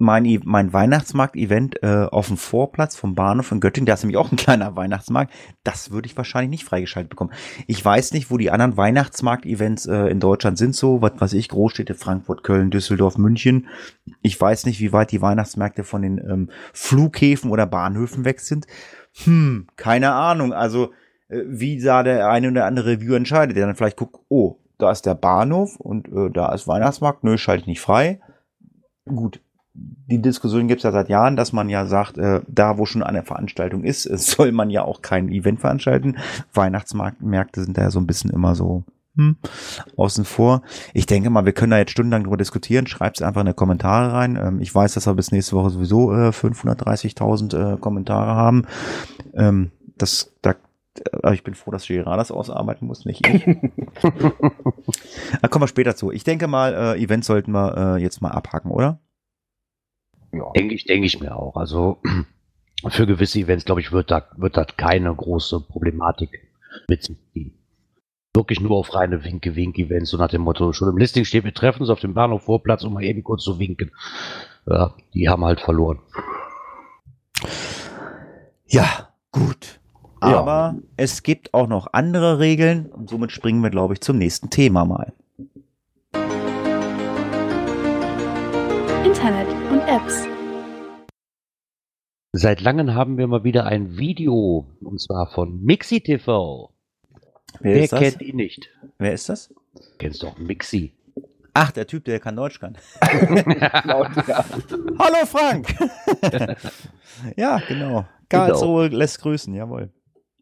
mein, E- mein Weihnachtsmarkt-Event äh, auf dem Vorplatz vom Bahnhof in Göttingen, da ist nämlich auch ein (laughs) kleiner Weihnachtsmarkt, das würde ich wahrscheinlich nicht freigeschaltet bekommen. Ich weiß nicht, wo die anderen Weihnachtsmarkt-Events äh, in Deutschland sind, so, was weiß ich, Großstädte, Frankfurt, Köln, Düsseldorf, München. Ich weiß nicht, wie weit die Weihnachtsmärkte von den ähm, Flughäfen oder Bahnhöfen weg sind. Hm, keine Ahnung. Also, äh, wie da der eine oder andere Review entscheidet, der dann vielleicht guckt, oh, da ist der Bahnhof und äh, da ist Weihnachtsmarkt, nö, schalte ich nicht frei. Gut, die Diskussion gibt es ja seit Jahren, dass man ja sagt, äh, da wo schon eine Veranstaltung ist, (laughs) soll man ja auch kein Event veranstalten. Weihnachtsmärkte sind da ja so ein bisschen immer so hm, außen vor. Ich denke mal, wir können da jetzt stundenlang drüber diskutieren. Schreibt es einfach in die Kommentare rein. Ähm, ich weiß, dass wir bis nächste Woche sowieso äh, 530.000 äh, Kommentare haben. Ähm, das, da, äh, ich bin froh, dass Gerard das ausarbeiten muss, nicht ich. (laughs) da kommen wir später zu. Ich denke mal, äh, Events sollten wir äh, jetzt mal abhaken, oder? Ja. Denke ich, denke ich mir auch. Also (clears throat) für gewisse Events, glaube ich, wird da, wird da keine große Problematik mit sich ziehen. Wirklich nur auf reine Winke-Wink-Events, so nach dem Motto, schon im Listing steht, wir treffen uns auf dem Bahnhof Vorplatz, um mal eben kurz zu winken. Ja, die haben halt verloren. Ja, gut. Ja. Aber es gibt auch noch andere Regeln und somit springen wir, glaube ich, zum nächsten Thema mal. Internet Apps. Seit langem haben wir mal wieder ein Video, und zwar von Mixi TV. Wer, Wer ist das? kennt ihn nicht? Wer ist das? Kennst doch Mixi. Ach, der Typ, der kein Deutsch kann. (laughs) Ja. Hallo Frank! (laughs) ja, genau. Karlsruhe lässt grüßen, jawohl.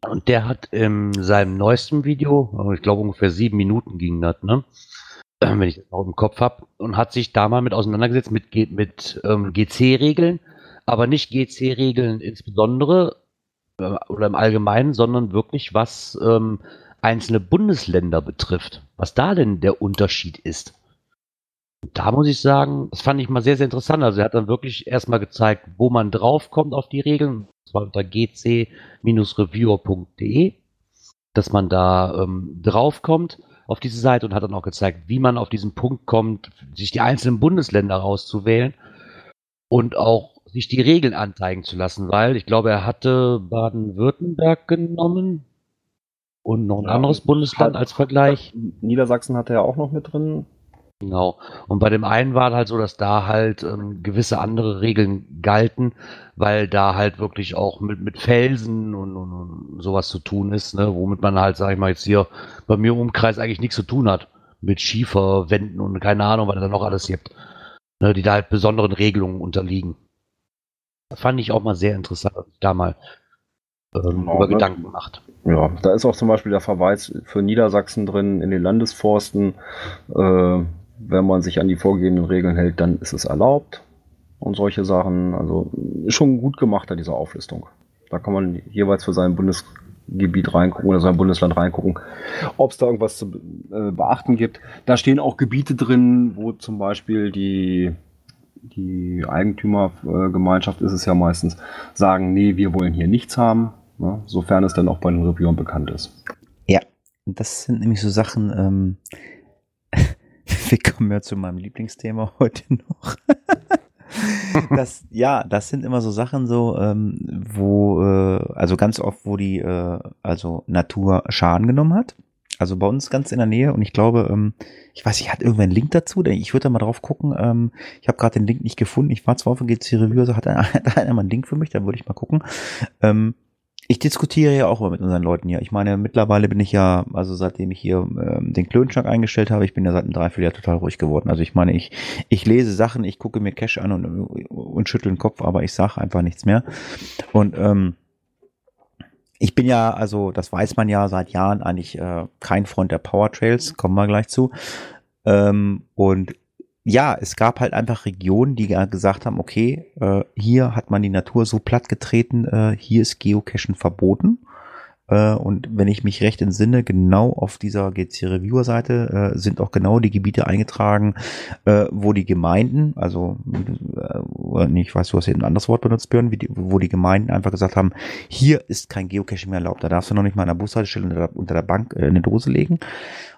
Und der hat in seinem neuesten Video, ich glaube ungefähr sieben Minuten ging das, ne? Äh, Wenn ich das noch im Kopf habe, und hat sich da mal mit auseinandergesetzt mit, mit ähm, GC-Regeln, aber nicht GC-Regeln insbesondere äh, oder im Allgemeinen, sondern wirklich was ähm, einzelne Bundesländer betrifft, was da denn der Unterschied ist. Und Da muss ich sagen, das fand ich mal sehr, sehr interessant. Also er hat dann wirklich erstmal gezeigt, wo man draufkommt auf die Regeln. Das war unter gc-reviewer.de, dass man da ähm, draufkommt auf diese Seite und hat dann auch gezeigt, wie man auf diesen Punkt kommt, sich die einzelnen Bundesländer rauszuwählen und auch sich die Regeln anzeigen zu lassen, weil ich glaube, er hatte Baden-Württemberg genommen und noch ein Ja, anderes Bundesland hat- als Vergleich. Niedersachsen hatte er auch noch mit drin. Genau. Und bei dem einen war halt so, dass da halt ähm, gewisse andere Regeln galten, weil da halt wirklich auch mit, mit Felsen und, und, und sowas zu tun ist, ne? womit man halt, sag ich mal, jetzt hier bei mir im Umkreis eigentlich nichts zu tun hat. Mit Schieferwänden und keine Ahnung, was da noch alles gibt. Ne? Die da halt besonderen Regelungen unterliegen. Das fand ich auch mal sehr interessant, dass ich da mal ähm, Genau, über ne? Gedanken gemacht. Ja, da ist auch zum Beispiel der Verweis für Niedersachsen drin in den Landesforsten. Äh, wenn man sich an die vorgegebenen Regeln hält, dann ist es erlaubt. Und solche Sachen. Also schon gut gemacht, da diese Auflistung. Da kann man jeweils für sein Bundesgebiet reingucken oder sein Bundesland reingucken, ob es da irgendwas zu äh, beachten gibt. Da stehen auch Gebiete drin, wo zum Beispiel die, die Eigentümergemeinschaft ist es ja meistens, sagen, nee, wir wollen hier nichts haben. Ne? Sofern es dann auch bei den Reviewern bekannt ist. Ja, das sind nämlich so Sachen, ähm, wir kommen ja zu meinem Lieblingsthema (laughs) heute noch. (laughs) das, ja, das sind immer so Sachen so, ähm, wo, äh, also ganz oft, wo die, äh, also Natur Schaden genommen hat. Also bei uns ganz in der Nähe und ich glaube, ähm, ich weiß, ich hatte irgendwann einen Link dazu, ich würde da mal drauf gucken. Ähm, ich habe gerade den Link nicht gefunden. Ich war zwar auf GC Review, also hat einer, (laughs) hat einer mal einen Link für mich, da würde ich mal gucken. Ähm, ich diskutiere ja auch immer mit unseren Leuten hier. Ich meine, mittlerweile bin ich ja, also seitdem ich hier ähm, den Klönschnack eingestellt habe, ich bin ja seit einem Dreivierteljahr total ruhig geworden. Also ich meine, ich, ich lese Sachen, ich gucke mir Cash an und, und schüttel den Kopf, aber ich sage einfach nichts mehr. Und ähm, ich bin ja, also das weiß man ja seit Jahren eigentlich äh, kein Freund der Power Trails, kommen wir gleich zu. Ähm, und ja, es gab halt einfach Regionen, die gesagt haben, okay, äh, hier hat man die Natur so platt getreten, äh, hier ist Geocachen verboten. Äh, und wenn ich mich recht entsinne, genau auf dieser GC Reviewer Seite äh, sind auch genau die Gebiete eingetragen, äh, wo die Gemeinden, also äh, ich weiß, du hast hier ein anderes Wort benutzt, Björn, die, wo die Gemeinden einfach gesagt haben, hier ist kein Geocaching mehr erlaubt, da darfst du noch nicht mal an der Bushaltestelle unter der, unter der Bank äh, eine Dose legen.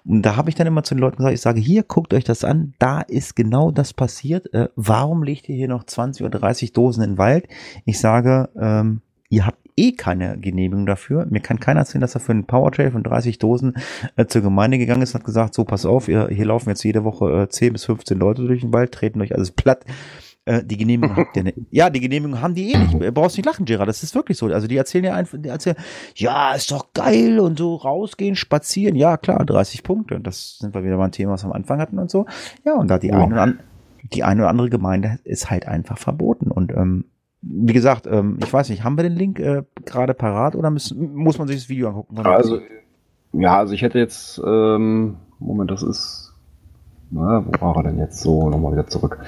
Und da habe ich dann immer zu den Leuten gesagt, ich sage, hier, guckt euch das an, da ist genau das passiert. Äh, warum legt ihr hier noch 20 oder 30 Dosen in den Wald? Ich sage, ähm, ihr habt eh keine Genehmigung dafür. Mir kann keiner erzählen, dass er für einen Powertrail von 30 Dosen äh, zur Gemeinde gegangen ist und hat gesagt, so pass auf, ihr, hier laufen jetzt jede Woche äh, 10 bis 15 Leute durch den Wald, treten euch alles platt. Äh, die Genehmigung habt ihr nicht. Ja, die Genehmigung haben die eh nicht. Du brauchst nicht lachen, Gerard. Das ist wirklich so. Also die erzählen ja einfach, die erzählen, ja, ist doch geil und so rausgehen, spazieren. Ja, klar, 30 Punkte. Und das sind wir wieder mal ein Thema, was wir am Anfang hatten und so. Ja, und da die ja. eine oder, an, die eine oder andere Gemeinde ist halt einfach verboten. Und ähm, wie gesagt, ähm, ich weiß nicht, haben wir den Link äh, gerade parat oder müssen, muss man sich das Video angucken? Also, ja, also ich hätte jetzt, ähm, Moment, das ist, na, wo war er denn jetzt so? Nochmal wieder zurück.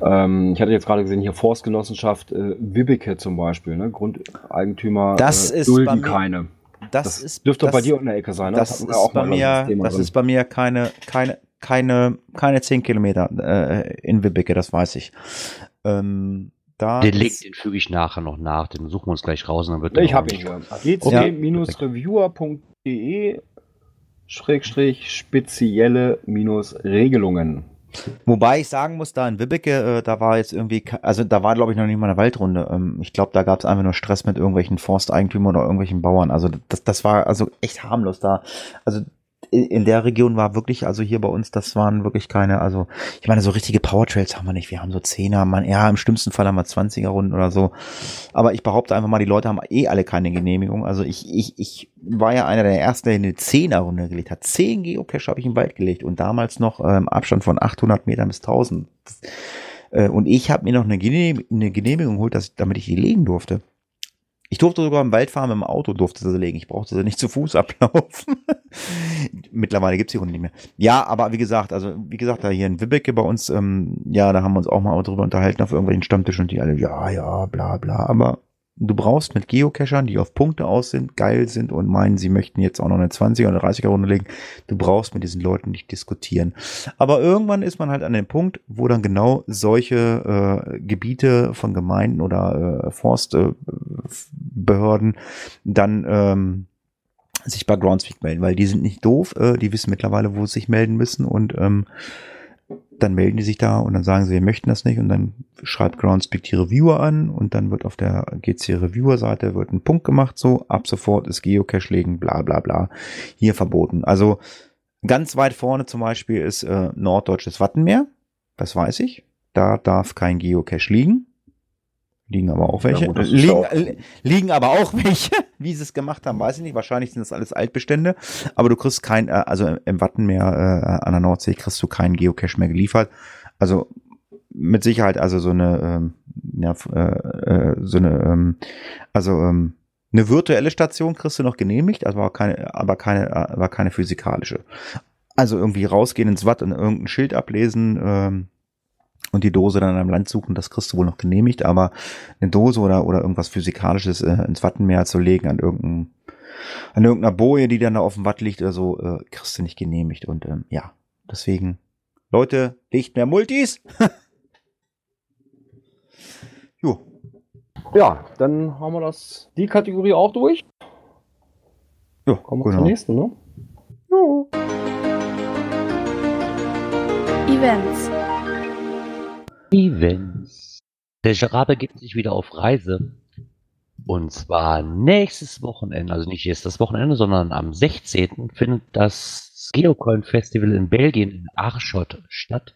Ähm, ich hatte jetzt gerade gesehen, hier Forstgenossenschaft äh, Wibeke zum Beispiel, ne? Grundeigentümer das äh, ist dulden keine. Das, das ist, dürfte das, bei dir in der Ecke sein. Ne? Das, das ist bei mir, das, ist bei mir keine, keine, keine, keine zehn Kilometer äh, in Wibeke, das weiß ich. Ähm, da den Link, den füge ich nachher noch nach, den suchen wir uns gleich raus. dann wird ich habe ihn hier. gc-reviewer.de Schrägstrich spezielle minus Regelungen. Wobei ich sagen muss, da in Wibbeke, äh, da war jetzt irgendwie, also da war glaube ich noch nicht mal eine Waldrunde. Ähm, ich glaube, da gab es einfach nur Stress mit irgendwelchen Forsteigentümern oder irgendwelchen Bauern. Also das, das war also echt harmlos da. Also in der Region war wirklich, also hier bei uns, das waren wirklich keine, also ich meine, so richtige Powertrails haben wir nicht. Wir haben so Zehner, man, ja, im schlimmsten Fall haben wir 20er Runden oder so. Aber ich behaupte einfach mal, die Leute haben eh alle keine Genehmigung. Also ich, ich, ich war ja einer der ersten, der eine Zehner Runde gelegt hat. Zehn Geocache habe ich im Wald gelegt und damals noch ähm, Abstand von 800 Metern bis 1000. Äh, und ich habe mir noch eine, Genehmigung, eine Genehmigung geholt, dass, damit ich hier legen durfte. Ich durfte sogar im Wald fahren mit dem Auto, durfte sie legen. Ich brauchte sie nicht zu Fuß (laughs) ablaufen. Mittlerweile gibt's die Runde nicht mehr. Ja, aber wie gesagt, also wie gesagt, da hier in Wibbecke bei uns, ähm, ja, da haben wir uns auch mal drüber unterhalten auf irgendwelchen Stammtischen und die alle, ja, ja, bla bla. Aber Du brauchst mit Geocachern, die auf Punkte aus sind, geil sind und meinen, sie möchten jetzt auch noch eine 20er oder 30er Runde legen. Du brauchst mit diesen Leuten nicht diskutieren. Aber irgendwann ist man halt an dem Punkt, wo dann genau solche äh, Gebiete von Gemeinden oder äh, Forstbehörden äh, dann ähm, sich bei Groundspeak melden, weil die sind nicht doof, äh, die wissen mittlerweile, wo sie sich melden müssen und ähm, dann melden die sich da und dann sagen sie, wir möchten das nicht und dann schreibt Groundspeak die Reviewer an und dann wird auf der GC Reviewer Seite wird ein Punkt gemacht, so ab sofort ist Geocache legen, bla bla bla, hier verboten. Also ganz weit vorne zum Beispiel ist äh, norddeutsches Wattenmeer, das weiß ich, da darf kein Geocache liegen. Liegen aber auch welche. Ja, gut, liegen, auch. liegen aber auch welche. Wie sie es gemacht haben, weiß ich nicht. Wahrscheinlich sind das alles Altbestände. Aber du kriegst kein, äh, also im Wattenmeer äh, an der Nordsee kriegst du keinen Geocache mehr geliefert. Also mit Sicherheit also so eine, ähm, ja, äh, äh, so eine, ähm, also ähm, eine virtuelle Station kriegst du noch genehmigt, also aber keine, aber keine, aber keine physikalische. Also irgendwie rausgehen ins Watt und irgendein Schild ablesen, ähm, und die Dose dann am Land suchen, das kriegst du wohl noch genehmigt, aber eine Dose oder, oder irgendwas Physikalisches äh, ins Wattenmeer zu legen an irgendeinem an irgendeiner Boje, die dann da auf dem Watt liegt oder so, äh, kriegst du nicht genehmigt. Und ähm, ja, deswegen, Leute, legt mehr Multis. (laughs) jo. Ja, dann haben wir das, die Kategorie auch durch. Ja, kommen wir genau. zur nächsten, ne? Jo. Events. Events. Der Gerard begibt sich wieder auf Reise. Und zwar nächstes Wochenende, also nicht jetzt das Wochenende, sondern am 16. findet das Geocoin Festival in Belgien in Arschot statt.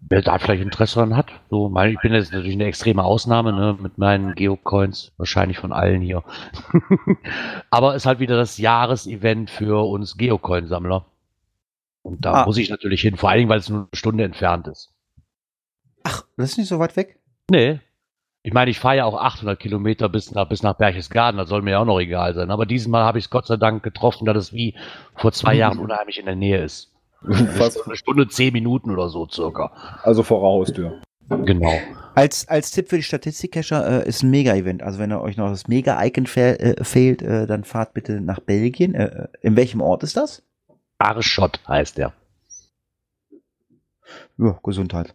Wer da vielleicht Interesse daran hat, so, mein, ich bin jetzt natürlich eine extreme Ausnahme, ne, mit meinen Geocoins, wahrscheinlich von allen hier. (laughs) Aber ist halt wieder das Jahresevent für uns Geocoin-Sammler. Und da ah. muss ich natürlich hin, vor allen Dingen, weil es nur eine Stunde entfernt ist. Ach, das ist nicht so weit weg? Nee. Ich meine, ich fahre ja auch 800 Kilometer bis nach, bis nach Berchtesgaden, das soll mir ja auch noch egal sein. Aber dieses Mal habe ich es Gott sei Dank getroffen, dass es wie vor zwei Jahren (laughs) unheimlich in der Nähe ist. Fast eine Stunde, zehn Minuten oder so circa. Also vor der Haustür. Genau. Als, als Tipp für die Statistik-Cacher äh, ist ein Mega-Event. Also wenn ihr euch noch das Mega-Icon fe äh, fehlt, äh, dann fahrt bitte nach Belgien. Äh, äh in welchem Ort ist das? Arschott heißt der. Ja, Gesundheit.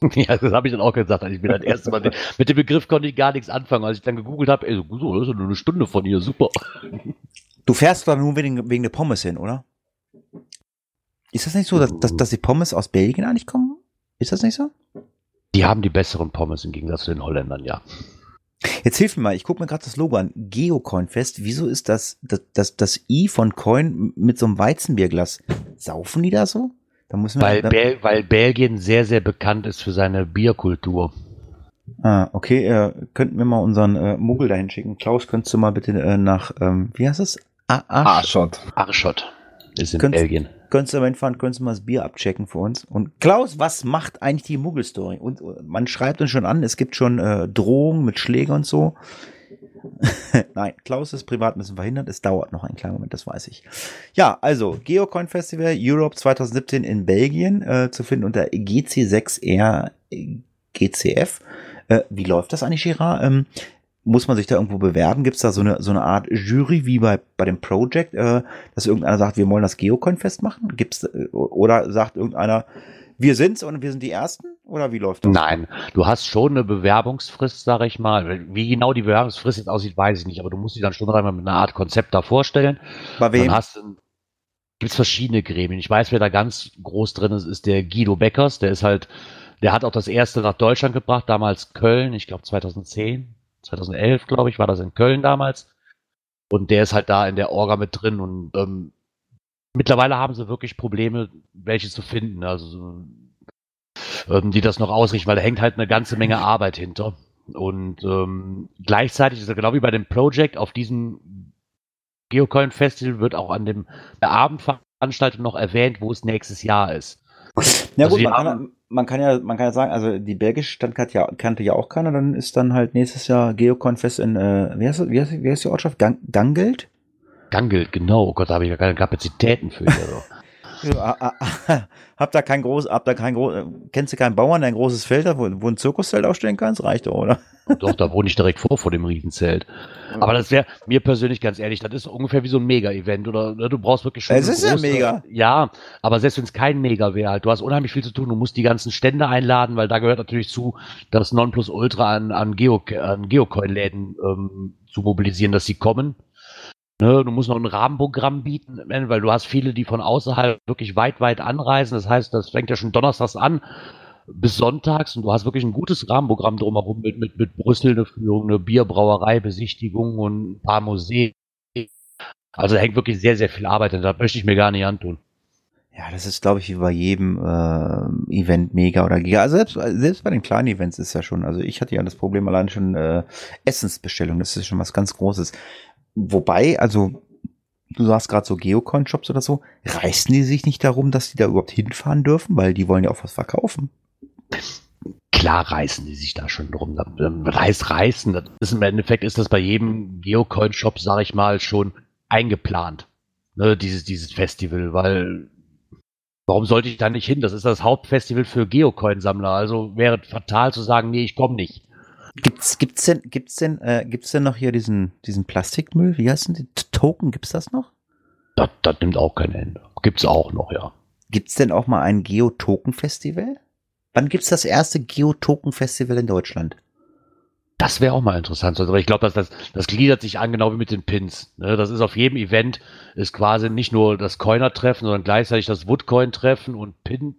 (laughs) Ja, das habe ich dann auch gesagt. Ich bin das erste Mal mit dem Begriff konnte ich gar nichts anfangen. Als ich dann gegoogelt habe, ey, so, das ist nur eine Stunde von hier, super. (laughs) Du fährst da nur wegen, wegen der Pommes hin, oder? Ist das nicht so, dass, dass, dass die Pommes aus Belgien eigentlich kommen? Ist das nicht so? Die haben die besseren Pommes im Gegensatz zu den Holländern, ja. Jetzt hilf mir mal, ich gucke mir gerade das Logo an. Geocoin Fest. Wieso ist das, das, das, das I von Coin mit so einem Weizenbierglas? Saufen die da so? Da muss man, weil, Bel weil Belgien sehr, sehr bekannt ist für seine Bierkultur. Ah, okay, äh, könnten wir mal unseren äh, Muggel dahin schicken. Klaus, könntest du mal bitte äh, nach, ähm, wie heißt es? Arschott. Arschott ist in könntest, Belgien. Könntest du mal hinfahren, könntest du mal das Bier abchecken für uns. Und Klaus, was macht eigentlich die Muggel-Story? Und äh, man schreibt uns schon an, es gibt schon äh, Drohungen mit Schlägen und so. (laughs) Nein, Klaus ist privat ein bisschen verhindert. Es dauert noch einen kleinen Moment, das weiß ich. Ja, also Geocoin Festival Europe 2017 in Belgien äh, zu finden unter GC6R GCF. Äh, wie läuft das eigentlich, Girard? Ähm, muss man sich da irgendwo bewerben? Gibt es da so eine, so eine Art Jury wie bei, bei dem Project, äh, dass irgendeiner sagt, wir wollen das Geocoin festmachen? Gibt's, äh, oder sagt irgendeiner, wir sind's und wir sind die Ersten? Oder wie läuft das? Nein, du hast schon eine Bewerbungsfrist, sag ich mal. Wie genau die Bewerbungsfrist jetzt aussieht, weiß ich nicht, aber du musst dich dann schon einmal mit einer Art Konzept da vorstellen. Bei wem? Dann hast du, gibt's verschiedene Gremien. Ich weiß, wer da ganz groß drin ist, ist der Guido Beckers. Der ist halt, der hat auch das erste nach Deutschland gebracht, damals Köln, ich glaube 2010, 2011, glaube ich, war das in Köln damals. Und der ist halt da in der Orga mit drin und ähm, Mittlerweile haben sie wirklich Probleme, welche zu finden, also ähm, die das noch ausrichten, weil da hängt halt eine ganze Menge Arbeit hinter. Und ähm, gleichzeitig ist er genau wie bei dem Project auf diesem Geocoin Festival wird auch an dem der Abendveranstaltung noch erwähnt, wo es nächstes Jahr ist. Ja also gut, man kann, man kann, ja, man kann ja sagen, also die belgische kannte ja, kannte ja auch keiner, dann ist dann halt nächstes Jahr Geocoin Fest in, äh, wie heißt, wie heißt, wie heißt die Ortschaft? Gang, Gangelt? Gangelt, genau. Oh Gott, da habe ich ja keine Kapazitäten für. Also. (laughs) Ja, ah, ah, (laughs) habt da kein groß, habt da kein groß, kennst du keinen Bauern, der ein großes Feld hat, wo, wo ein Zirkuszelt aufstellen kannst? Reicht doch, oder? Doch, da wohne ich direkt vor, vor dem Riesenzelt. Aber das wäre mir persönlich ganz ehrlich, das ist ungefähr wie so ein Mega-Event, oder? Ne, du brauchst wirklich schon. Es ist große, ja mega. Ja, aber selbst wenn es kein Mega wäre, halt, du hast unheimlich viel zu tun, du musst die ganzen Stände einladen, weil da gehört natürlich zu, das Nonplusultra an, an, Geo, an Geocoin-Läden ähm, zu mobilisieren, dass sie kommen. Ne, du musst noch ein Rahmenprogramm bieten, weil du hast viele, die von außerhalb wirklich weit, weit anreisen. Das heißt, das fängt ja schon donnerstags an bis sonntags und du hast wirklich ein gutes Rahmenprogramm drumherum mit, mit, mit Brüssel eine Führung, eine Bierbrauerei, Besichtigung und ein paar Museen. Also da hängt wirklich sehr, sehr viel Arbeit und da möchte ich mir gar nicht antun. Ja, das ist, glaube ich, wie bei jedem äh, Event mega oder giga. Also selbst, selbst bei den kleinen Events ist ja schon, also ich hatte ja das Problem allein schon äh, Essensbestellung, das ist schon was ganz Großes. Wobei, also du sagst gerade so Geocoin-Shops oder so, reißen die sich nicht darum, dass die da überhaupt hinfahren dürfen, weil die wollen ja auch was verkaufen. Klar reißen die sich da schon drum. Ähm, reiß, reißen, das ist im Endeffekt ist das bei jedem Geocoin-Shop, sag ich mal, schon eingeplant. Ne, dieses, dieses Festival, weil warum sollte ich da nicht hin? Das ist das Hauptfestival für Geocoin-Sammler. Also wäre fatal zu sagen, nee, ich komme nicht. Gibt's, gibt's denn, gibt's denn, äh, gibt's denn noch hier diesen, diesen Plastikmüll? Wie heißen die? Token, gibt's das noch? Das, das nimmt auch kein Ende. Gibt's auch noch, ja. Gibt's denn auch mal ein Geotoken-Festival? Wann gibt's das erste Geotoken-Festival in Deutschland? Das wäre auch mal interessant. Also ich glaube, dass das, das gliedert sich an, genau wie mit den Pins. Ne? Das ist auf jedem Event, ist quasi nicht nur das Coiner-Treffen, sondern gleichzeitig das Woodcoin-Treffen und Pin,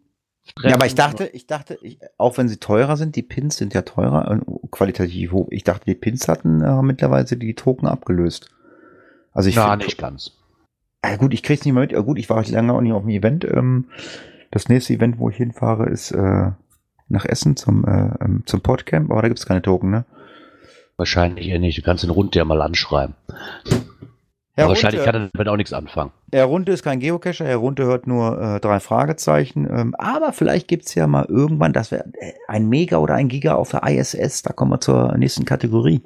ja, aber ich dachte, ich dachte, ich, auch wenn sie teurer sind, die Pins sind ja teurer, äh, qualitativ hoch. Ich dachte, die Pins hatten äh, mittlerweile die Token abgelöst. Also ich Ja, nicht ganz. Ja, gut, ich krieg's nicht mehr mit. Ja, gut, ich war lange auch nicht auf dem Event. Ähm, das nächste Event, wo ich hinfahre, ist äh, nach Essen zum, äh, ähm, zum Podcamp, aber da gibt's keine Token, ne? Wahrscheinlich eher nicht. Du kannst den Rund ja mal anschreiben. Herr wahrscheinlich Runte, kann er damit auch nichts anfangen. Herr Runte ist kein Geocacher, Herr Runte hört nur äh, drei Fragezeichen. Ähm, aber vielleicht gibt es ja mal irgendwann, das wäre äh, ein Mega oder ein Giga auf der ISS. Da kommen wir zur nächsten Kategorie.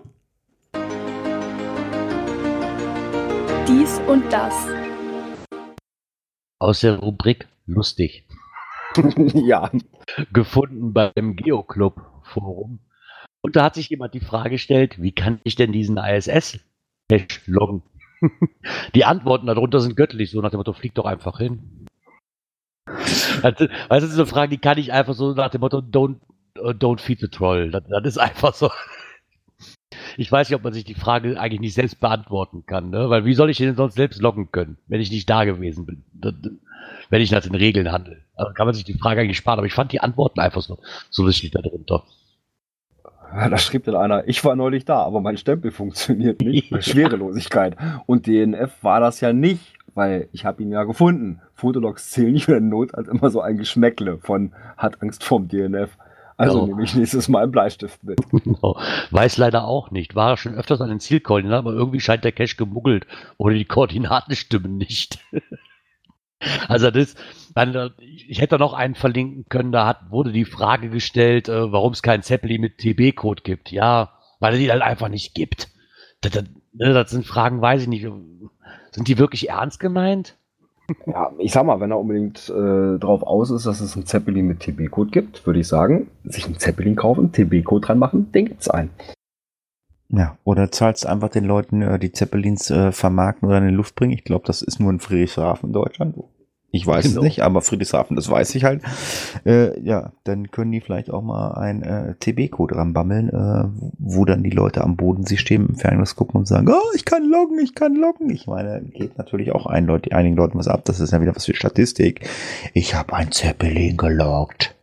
Dies und das. Aus der Rubrik lustig. (laughs) ja. gefunden beim Geoclub Forum. Und da hat sich jemand die Frage gestellt, wie kann ich denn diesen ISS-Cache loggen? (laughs) die Antworten darunter sind göttlich, so nach dem Motto, flieg doch einfach hin. Also, weißt du, so eine Frage, die kann ich einfach so nach dem Motto, don't, uh, don't feed the troll. Das, das ist einfach so. Ich weiß nicht, ob man sich die Frage eigentlich nicht selbst beantworten kann, ne? Weil wie soll ich denn sonst selbst loggen können, wenn ich nicht da gewesen bin? Wenn ich nach den Regeln handle. Also kann man sich die Frage eigentlich sparen, aber ich fand die Antworten einfach so, so lustig darunter. (laughs) Da schrieb dann einer, ich war neulich da, aber mein Stempel funktioniert nicht. (laughs) Schwerelosigkeit. Und DNF war das ja nicht, weil ich habe ihn ja gefunden. Fotologs zählen nicht in Not als immer so ein Geschmäckle von hat Angst vorm DNF. Also Ja. nehme ich nächstes Mal einen Bleistift mit. (laughs) Genau. Weiß leider auch nicht. War schon öfters an den Zielkoordinaten, aber irgendwie scheint der Cache gemuggelt oder die Koordinaten stimmen nicht. Also das, dann, ich hätte noch einen verlinken können, da hat, wurde die Frage gestellt, äh, warum es keinen Zeppelin mit TB-Code gibt. Ja, weil es die halt einfach nicht gibt. Das, das, ne, das sind Fragen, weiß ich nicht. Sind die wirklich ernst gemeint? Ja, ich sag mal, wenn er unbedingt äh, drauf aus ist, dass es einen Zeppelin mit TB-Code gibt, würde ich sagen, sich einen Zeppelin kaufen, TB-Code dran machen, den gibt's einen. Ja, oder zahlst einfach den Leuten, äh, die Zeppelins äh, vermarkten oder in die Luft bringen. Ich glaube, das ist nur in Friedrichshafen in Deutschland. Ich weiß Genau. es nicht, aber Friedrichshafen, das weiß ich halt. Äh, ja, dann können die vielleicht auch mal ein äh, TB-Code ranbammeln, äh, wo dann die Leute am Boden sich stehen, im Fernglas gucken und sagen, oh, ich kann loggen, ich kann loggen. Ich meine, geht natürlich auch ein Leute, einigen Leuten was ab. Das ist ja wieder was für Statistik. Ich habe ein Zeppelin geloggt.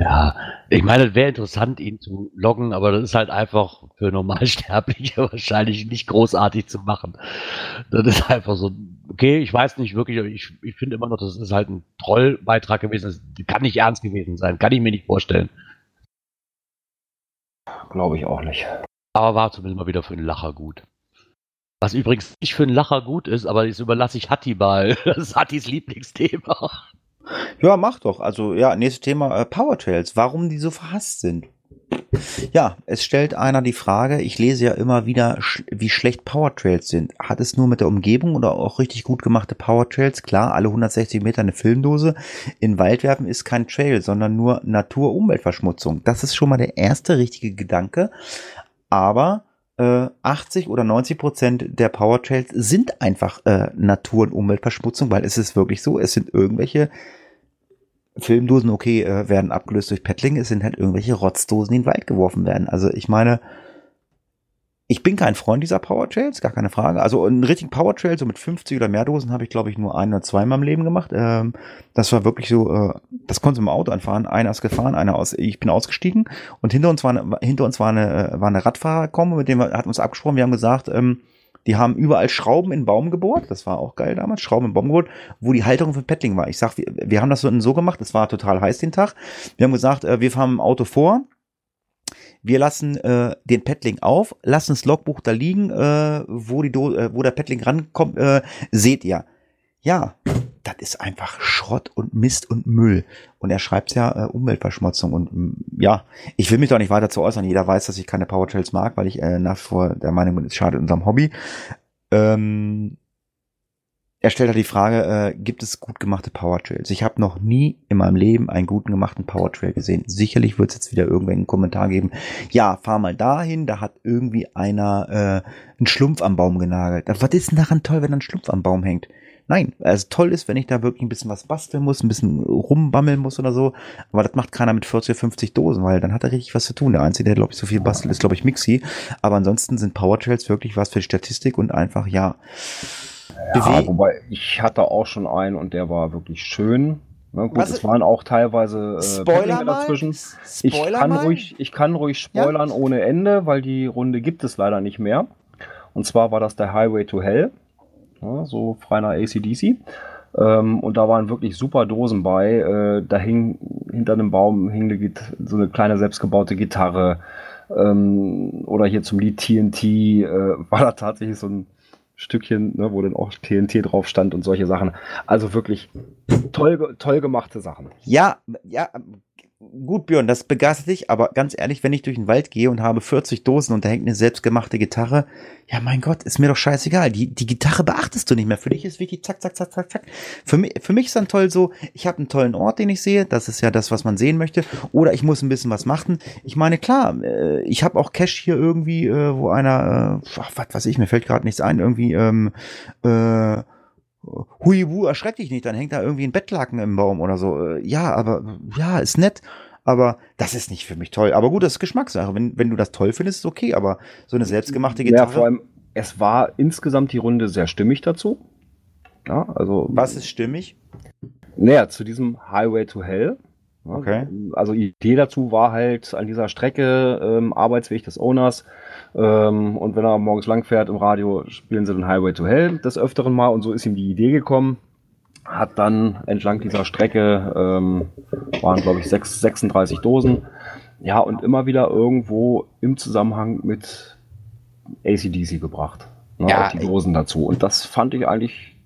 Ja, ich meine, es wäre interessant, ihn zu loggen, aber das ist halt einfach für Normalsterbliche (laughs) wahrscheinlich nicht großartig zu machen. Das ist einfach so, okay, ich weiß nicht wirklich, ich, ich finde immer noch, das ist halt ein Trollbeitrag gewesen. Das kann nicht ernst gewesen sein, kann ich mir nicht vorstellen. Glaube ich auch nicht. Aber war zumindest mal wieder für einen Lacher gut. Was übrigens nicht für einen Lacher gut ist, aber das überlasse ich Hatti mal. (laughs) Das ist Hattis Lieblingsthema. Ja, mach doch. Also, ja, nächstes Thema, äh, Powertrails. Warum die so verhasst sind. Ja, es stellt einer die Frage, ich lese ja immer wieder, wie schlecht Powertrails sind. Hat es nur mit der Umgebung oder auch richtig gut gemachte Powertrails? Klar, alle 160 Meter eine Filmdose. In den Wald werfen ist kein Trail, sondern nur Natur-Umweltverschmutzung. Das ist schon mal der erste richtige Gedanke. Aber äh, 80 oder 90 Prozent der Powertrails sind einfach äh, Natur- und Umweltverschmutzung, weil es ist wirklich so, es sind irgendwelche Filmdosen, okay, äh, werden abgelöst durch Paddling, es sind halt irgendwelche Rotzdosen, die in den Wald geworfen werden. Also ich meine, ich bin kein Freund dieser Powertrails, gar keine Frage. Also einen richtigen Powertrail, so mit 50 oder mehr Dosen, habe ich, glaube ich, nur ein oder zwei in meinem Leben gemacht. Ähm, das war wirklich so, äh, das konnte im Auto anfahren. Einer ist gefahren, einer aus, ich bin ausgestiegen und hinter uns war eine, hinter uns war eine, äh, war eine Radfahrerkombo, mit dem hatten uns abgesprochen, wir haben gesagt, ähm, die haben überall Schrauben in Baum gebohrt. Das war auch geil damals. Schrauben in Baum gebohrt, wo die Halterung für Paddling war. Ich sag, wir, wir haben das so, so gemacht. Es war total heiß den Tag. Wir haben gesagt, äh, wir fahren im Auto vor. Wir lassen äh, den Paddling auf, lassen das Logbuch da liegen, äh, wo, die Do äh, wo der Paddling rankommt, äh, seht ihr. Ja, das ist einfach Schrott und Mist und Müll. Und er schreibt ja äh, Umweltverschmutzung. Und mm, ja, ich will mich doch nicht weiter zu äußern. Jeder weiß, dass ich keine Powertrails mag, weil ich äh, nach vor der Meinung bin, es schadet unserem Hobby. Ähm, er stellt halt die Frage, äh, gibt es gut gemachte Powertrails? Ich habe noch nie in meinem Leben einen guten gemachten Powertrail gesehen. Sicherlich wird es jetzt wieder irgendwann einen Kommentar geben. Ja, fahr mal dahin, da hat irgendwie einer äh, einen Schlumpf am Baum genagelt. Was ist denn daran toll, wenn ein Schlumpf am Baum hängt? Nein, also toll ist, wenn ich da wirklich ein bisschen was basteln muss, ein bisschen rumbammeln muss oder so. Aber das macht keiner mit 40 oder 50 Dosen, weil dann hat er richtig was zu tun. Der Einzige, der, glaube ich, so viel bastelt, ist, glaube ich, Mixi. Aber ansonsten sind Powertrails wirklich was für die Statistik und einfach, ja. Ja, wobei ich hatte auch schon einen und der war wirklich schön. Na gut, Was- es waren auch teilweise äh, Spoiler dazwischen. Ich Spoiler kann, mal. ruhig, ich kann ruhig spoilern ohne Ende, weil die Runde gibt es leider nicht mehr. Und zwar war das der Highway to Hell, ja, so frei nach ACDC. Ähm, und da waren wirklich super Dosen bei. Äh, da hing hinter einem Baum hing eine, so eine kleine selbstgebaute Gitarre. Ähm, oder hier zum Lied TNT äh, (laughs) war da tatsächlich so ein Stückchen, ne, wo dann auch TNT drauf stand und solche Sachen. Also wirklich toll, toll gemachte Sachen. Ja, ja, gut, Björn, das begeistert dich, aber ganz ehrlich, wenn ich durch den Wald gehe und habe 40 Dosen und da hängt eine selbstgemachte Gitarre, ja, mein Gott, ist mir doch scheißegal. Die, die Gitarre beachtest du nicht mehr. Für dich ist wichtig, zack, zack, zack, zack, zack. Für mich, für mich ist dann toll so, ich habe einen tollen Ort, den ich sehe. Das ist ja das, was man sehen möchte. Oder ich muss ein bisschen was machen. Ich meine, klar, äh, ich habe auch Cash hier irgendwie, äh, wo einer, äh, was weiß ich, mir fällt gerade nichts ein, irgendwie, ähm, äh, Huibu, erschreck dich nicht, dann hängt da irgendwie ein Bettlaken im Baum oder so. Äh, Ja, aber ja, ist nett. Aber das ist nicht für mich toll. Aber gut, das ist Geschmackssache. Wenn, wenn du das toll findest, ist okay. Aber so eine selbstgemachte Ja, Gitarre. vor allem, es war insgesamt die Runde sehr stimmig dazu. Ja, also. was ist stimmig? Naja, zu diesem Highway to Hell. Okay. Also die Idee dazu war halt an dieser Strecke ähm, Arbeitsweg des Owners. Ähm, und wenn er morgens lang fährt im Radio, spielen sie den Highway to Hell des Öfteren mal. Und so ist ihm die Idee gekommen. Hat dann entlang dieser Strecke, ähm, waren glaube ich sechs, 36 Dosen. Ja, und immer wieder irgendwo im Zusammenhang mit ACDC gebracht. Ne, Ja, auch die Dosen dazu. Und das fand ich eigentlich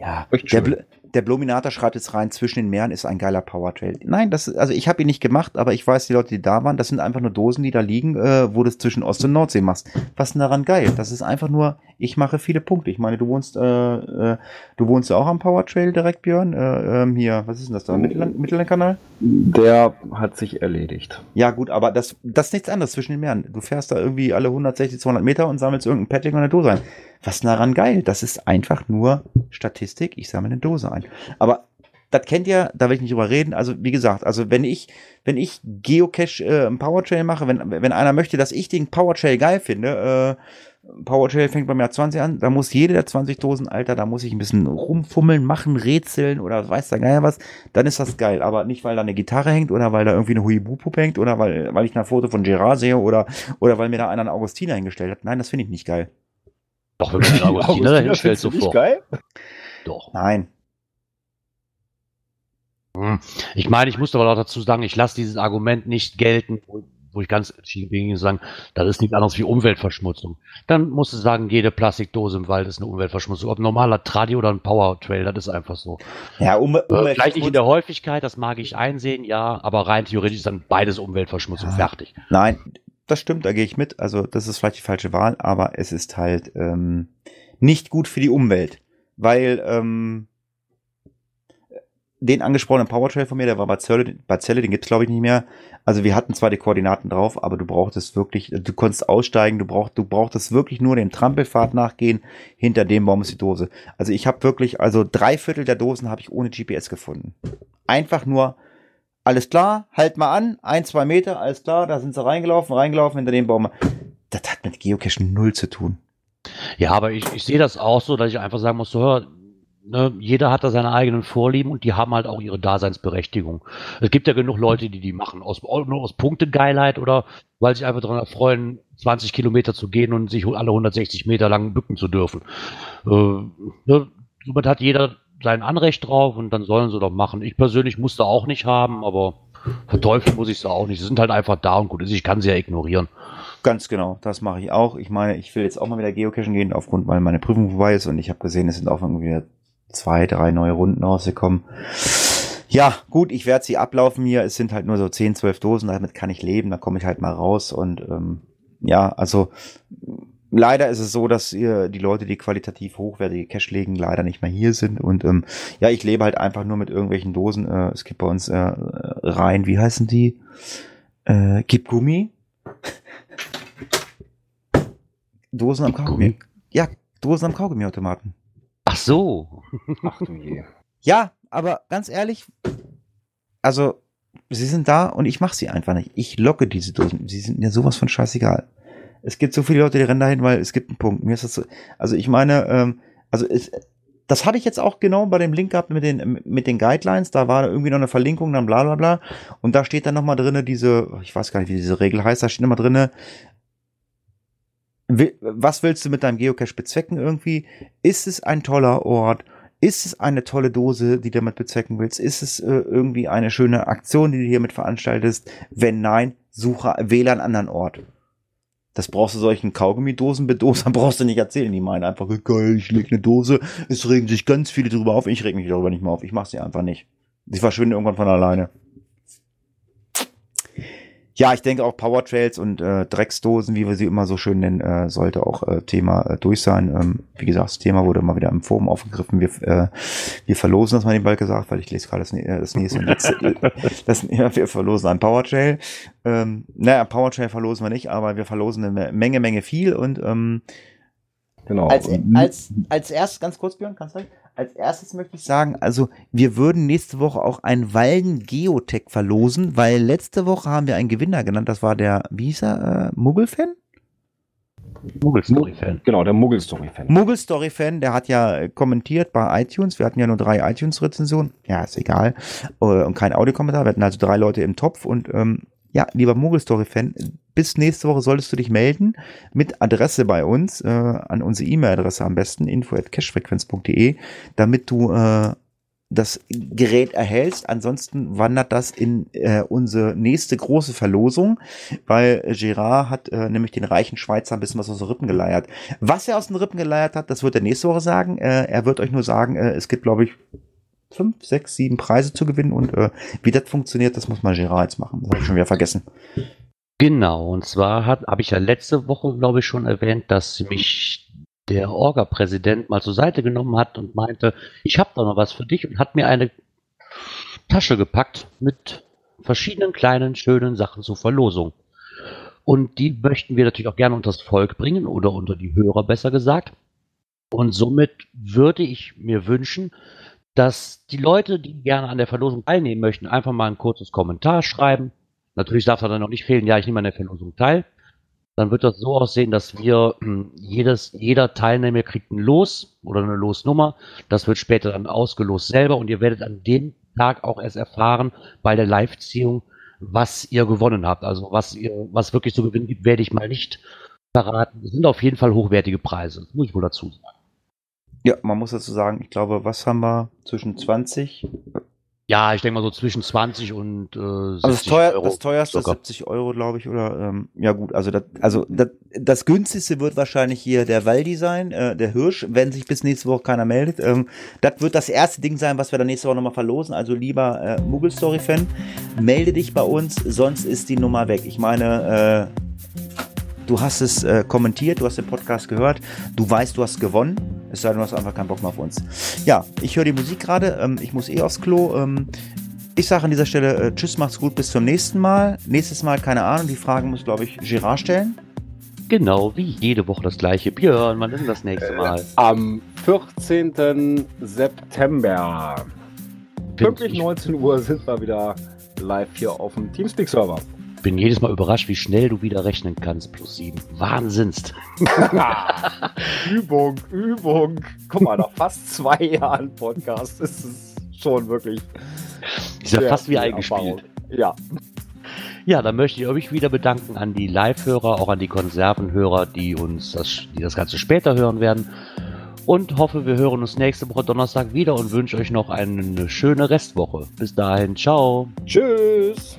Ja, Echt der, schön. Bl der Blominator schreibt jetzt rein, zwischen den Meeren ist ein geiler Powertrail. Nein, das, also ich habe ihn nicht gemacht, aber ich weiß, die Leute, die da waren, das sind einfach nur Dosen, die da liegen, äh, wo du es zwischen Ost- und Nordsee machst. Was ist denn daran geil? Das ist einfach nur, ich mache viele Punkte. Ich meine, du wohnst, äh, äh, du wohnst ja auch am Powertrail direkt, Björn. Äh, ähm, hier, was ist denn das da? Mittelland Mittellandkanal? Der hat sich erledigt. Ja, gut, aber das, das ist nichts anderes zwischen den Meeren. Du fährst da irgendwie alle 160, 200 Meter und sammelst irgendein Padding und eine Dose ein. Was ist daran geil? Das ist einfach nur Statistik. Ich sammle eine Dose ein. Aber das kennt ihr, da will ich nicht drüber reden. Also, wie gesagt, also wenn ich, wenn ich Geocache äh, Powertrail mache, wenn, wenn einer möchte, dass ich den Powertrail geil finde, äh, Powertrail fängt beim Jahr 20 an, da muss jede der 20 Dosen, Alter, da muss ich ein bisschen rumfummeln, machen, rätseln oder weiß der Geier was, dann ist das geil. Aber nicht, weil da eine Gitarre hängt oder weil da irgendwie eine Huibu-Puppe hängt oder weil, weil ich ein Foto von Gerard sehe oder, oder weil mir da einer einen Augustiner hingestellt hat. Nein, das finde ich nicht geil. Doch, wenn du den (laughs) Augustiner dahin stellst, findest du nicht sofort. geil? Doch. Nein. Hm. Ich meine, ich muss aber auch dazu sagen, ich lasse dieses Argument nicht gelten, wo, ich ganz entschieden bin, sagen, das ist nichts anderes wie Umweltverschmutzung. Dann musst du sagen, jede Plastikdose im Wald ist eine Umweltverschmutzung. Ob ein normaler Tradi oder ein Powertrail, das ist einfach so. Ja, um, Äh, vielleicht nicht in der Häufigkeit, das mag ich einsehen, ja, aber rein theoretisch ist dann beides Umweltverschmutzung Ja. fertig. Nein, das stimmt, da gehe ich mit. Also das ist vielleicht die falsche Wahl, aber es ist halt ähm, nicht gut für die Umwelt, weil ähm, den angesprochenen Powertrail von mir, der war bei Zelle, bei Zelle den gibt's glaube ich nicht mehr. Also wir hatten zwar die Koordinaten drauf, aber du brauchtest wirklich, du konntest aussteigen, du braucht, du brauchtest wirklich nur dem Trampelpfad nachgehen. Hinter dem Baum ist die Dose. Also ich habe wirklich, also drei Viertel der Dosen habe ich ohne GPS gefunden. Einfach nur alles klar, halt mal an, ein, zwei Meter, alles klar, da sind sie reingelaufen, reingelaufen, hinter dem Baum. Das hat mit Geocaching null zu tun. Ja, aber ich, ich sehe das auch so, dass ich einfach sagen muss, so, hör, ne, jeder hat da seine eigenen Vorlieben und die haben halt auch ihre Daseinsberechtigung. Es gibt ja genug Leute, die die machen aus, nur aus Punktegeilheit oder weil sich einfach daran erfreuen, 20 Kilometer zu gehen und sich alle 160 Meter lang bücken zu dürfen. Äh, ne, somit hat jeder sein Anrecht drauf und dann sollen sie doch machen. Ich persönlich muss da auch nicht haben, aber verteufeln muss ich sie auch nicht. Sie sind halt einfach da und gut ist. Ich kann sie ja ignorieren. Ganz genau, das mache ich auch. Ich meine, ich will jetzt auch mal wieder Geocachen gehen, aufgrund, weil meine Prüfung vorbei ist und ich habe gesehen, es sind auch irgendwie zwei, drei neue Runden rausgekommen. Ja, gut, ich werde sie ablaufen hier. Es sind halt nur so 10, 12 Dosen, damit kann ich leben, da komme ich halt mal raus und ähm, ja, also leider ist es so, dass ihr die Leute, die qualitativ hochwertige Cache legen, leider nicht mehr hier sind und ähm, ja, ich lebe halt einfach nur mit irgendwelchen Dosen. Äh, es gibt bei uns äh, rein, wie heißen die? Äh, Gummi. Dosen am Kaugummi. Ja, Dosen am Kaugummiautomaten. Ach so. Ach du je. Ja, aber ganz ehrlich, also sie sind da und ich mache sie einfach nicht. Ich locke diese Dosen. Sie sind mir sowas von scheißegal. Es gibt so viele Leute, die rennen dahin, weil es gibt einen Punkt. Mir ist das so, also ich meine, ähm, also es, das hatte ich jetzt auch genau bei dem Link gehabt mit den, mit den Guidelines. Da war irgendwie noch eine Verlinkung, dann bla bla bla. Und da steht dann nochmal drinne diese, ich weiß gar nicht, wie diese Regel heißt, da steht nochmal drinne, was willst du mit deinem Geocache bezwecken irgendwie? Ist es ein toller Ort? Ist es eine tolle Dose, die du damit bezwecken willst? Ist es äh, irgendwie eine schöne Aktion, die du hiermit veranstaltest? Wenn nein, suche, wähle einen anderen Ort. Das brauchst du solchen Kaugummidosen Bedosern (laughs) brauchst du nicht erzählen. Die meinen einfach, geil, ich leg eine Dose. Es regen sich ganz viele drüber auf. Ich reg mich darüber nicht mehr auf. Ich mach sie einfach nicht. Sie verschwinden irgendwann von alleine. Ja, ich denke auch Powertrails und äh, Drecksdosen, wie wir sie immer so schön nennen, äh, sollte auch äh, Thema äh, durch sein. Ähm, wie gesagt, das Thema wurde immer wieder im Forum aufgegriffen. Wir, äh, wir verlosen das mal den bald gesagt, weil ich lese gerade das, äh, das nächste. letzte, (laughs) das, ja, wir verlosen ein Powertrail. Ähm, naja, Powertrail verlosen wir nicht, aber wir verlosen eine Menge, Menge viel und ähm, Genau. als, als, als erstes, ganz kurz, Björn, kannst du als erstes möchte ich sagen, also wir würden nächste Woche auch ein Walden Geotech verlosen, weil letzte Woche haben wir einen Gewinner genannt, das war der, wie hieß er, äh, Muggel-Fan? Muggel-Story-Fan. Genau, der Muggel-Story-Fan. Muggel-Story-Fan, der hat ja äh, kommentiert bei iTunes. Wir hatten ja nur drei iTunes-Rezensionen. Ja, ist egal. Äh, Und kein Audiokommentar. Wir hatten also drei Leute im Topf. Und ähm, ja, lieber Muggel-Story-Fan, bis nächste Woche solltest du dich melden mit Adresse bei uns, äh, an unsere E-Mail-Adresse am besten, info at cashfrequenz.de, damit du äh, das Gerät erhältst. Ansonsten wandert das in äh, unsere nächste große Verlosung, weil Gerard hat äh, nämlich den reichen Schweizer ein bisschen was aus den Rippen geleiert. Was er aus den Rippen geleiert hat, das wird er nächste Woche sagen. Äh, er wird euch nur sagen, äh, es gibt, glaube ich, fünf, sechs, sieben Preise zu gewinnen und äh, wie das funktioniert, das muss mal Gerard jetzt machen. Das habe ich schon wieder vergessen. Genau, und zwar habe ich ja letzte Woche, glaube ich, schon erwähnt, dass mich der Orga-Präsident mal zur Seite genommen hat und meinte, ich habe da noch was für dich und hat mir eine Tasche gepackt mit verschiedenen kleinen, schönen Sachen zur Verlosung. Und die möchten wir natürlich auch gerne unter das Volk bringen oder unter die Hörer besser gesagt. Und somit würde ich mir wünschen, dass die Leute, die gerne an der Verlosung teilnehmen möchten, einfach mal ein kurzes Kommentar schreiben. Natürlich darf da dann noch nicht fehlen, ja, ich nehme an der Verlosung teil. Dann wird das so aussehen, dass wir hm, jedes, jeder Teilnehmer kriegt ein Los oder eine Losnummer. Das wird später dann ausgelost selber und ihr werdet an dem Tag auch erst erfahren bei der Live-Ziehung, was ihr gewonnen habt. Also was ihr, was wirklich zu gewinnen gibt, werde ich mal nicht verraten. Es sind auf jeden Fall hochwertige Preise, das muss ich wohl dazu sagen. Ja, man muss dazu sagen, ich glaube, was haben wir zwischen 20? Ja, ich denke mal so zwischen 20 und äh, 60 Also das, teuer, Euro. das teuerste ist circa. 70 Euro, glaube ich, oder ähm, ja gut, also das, also das, das günstigste wird wahrscheinlich hier der Waldi sein, äh, der Hirsch, wenn sich bis nächste Woche keiner meldet. Ähm, das wird das erste Ding sein, was wir dann nächste Woche nochmal verlosen. Also lieber äh, Moogle Story Fan, melde dich bei uns, sonst ist die Nummer weg. Ich meine, äh, du hast es äh, kommentiert, du hast den Podcast gehört, du weißt, du hast gewonnen. Es sei denn, du hast einfach keinen Bock mehr auf uns. Ja, ich höre die Musik gerade, ähm, ich muss eh aufs Klo. Ähm, ich sage an dieser Stelle äh, Tschüss, macht's gut, bis zum nächsten Mal. Nächstes Mal, keine Ahnung, die Fragen muss, glaube ich, Girard stellen. Genau, wie jede Woche das gleiche. Björn, wann ist denn das nächste Mal? Am 14. September. Pünktlich ich- 19 Uhr sind wir wieder live hier auf dem Teamspeak-Server. Bin jedes Mal überrascht, wie schnell du wieder rechnen kannst. Plus sieben. Wahnsinnst. (laughs) Übung, Übung. Guck mal, nach fast zwei Jahren Podcast ist es schon wirklich. Ist ja fast wie eingespielt. Ja, Ja, dann möchte ich euch wieder bedanken an die Live-Hörer, auch an die Konservenhörer, die uns das, die das Ganze später hören werden. Und hoffe, wir hören uns nächste Woche Donnerstag wieder und wünsche euch noch eine schöne Restwoche. Bis dahin, ciao. tschüss.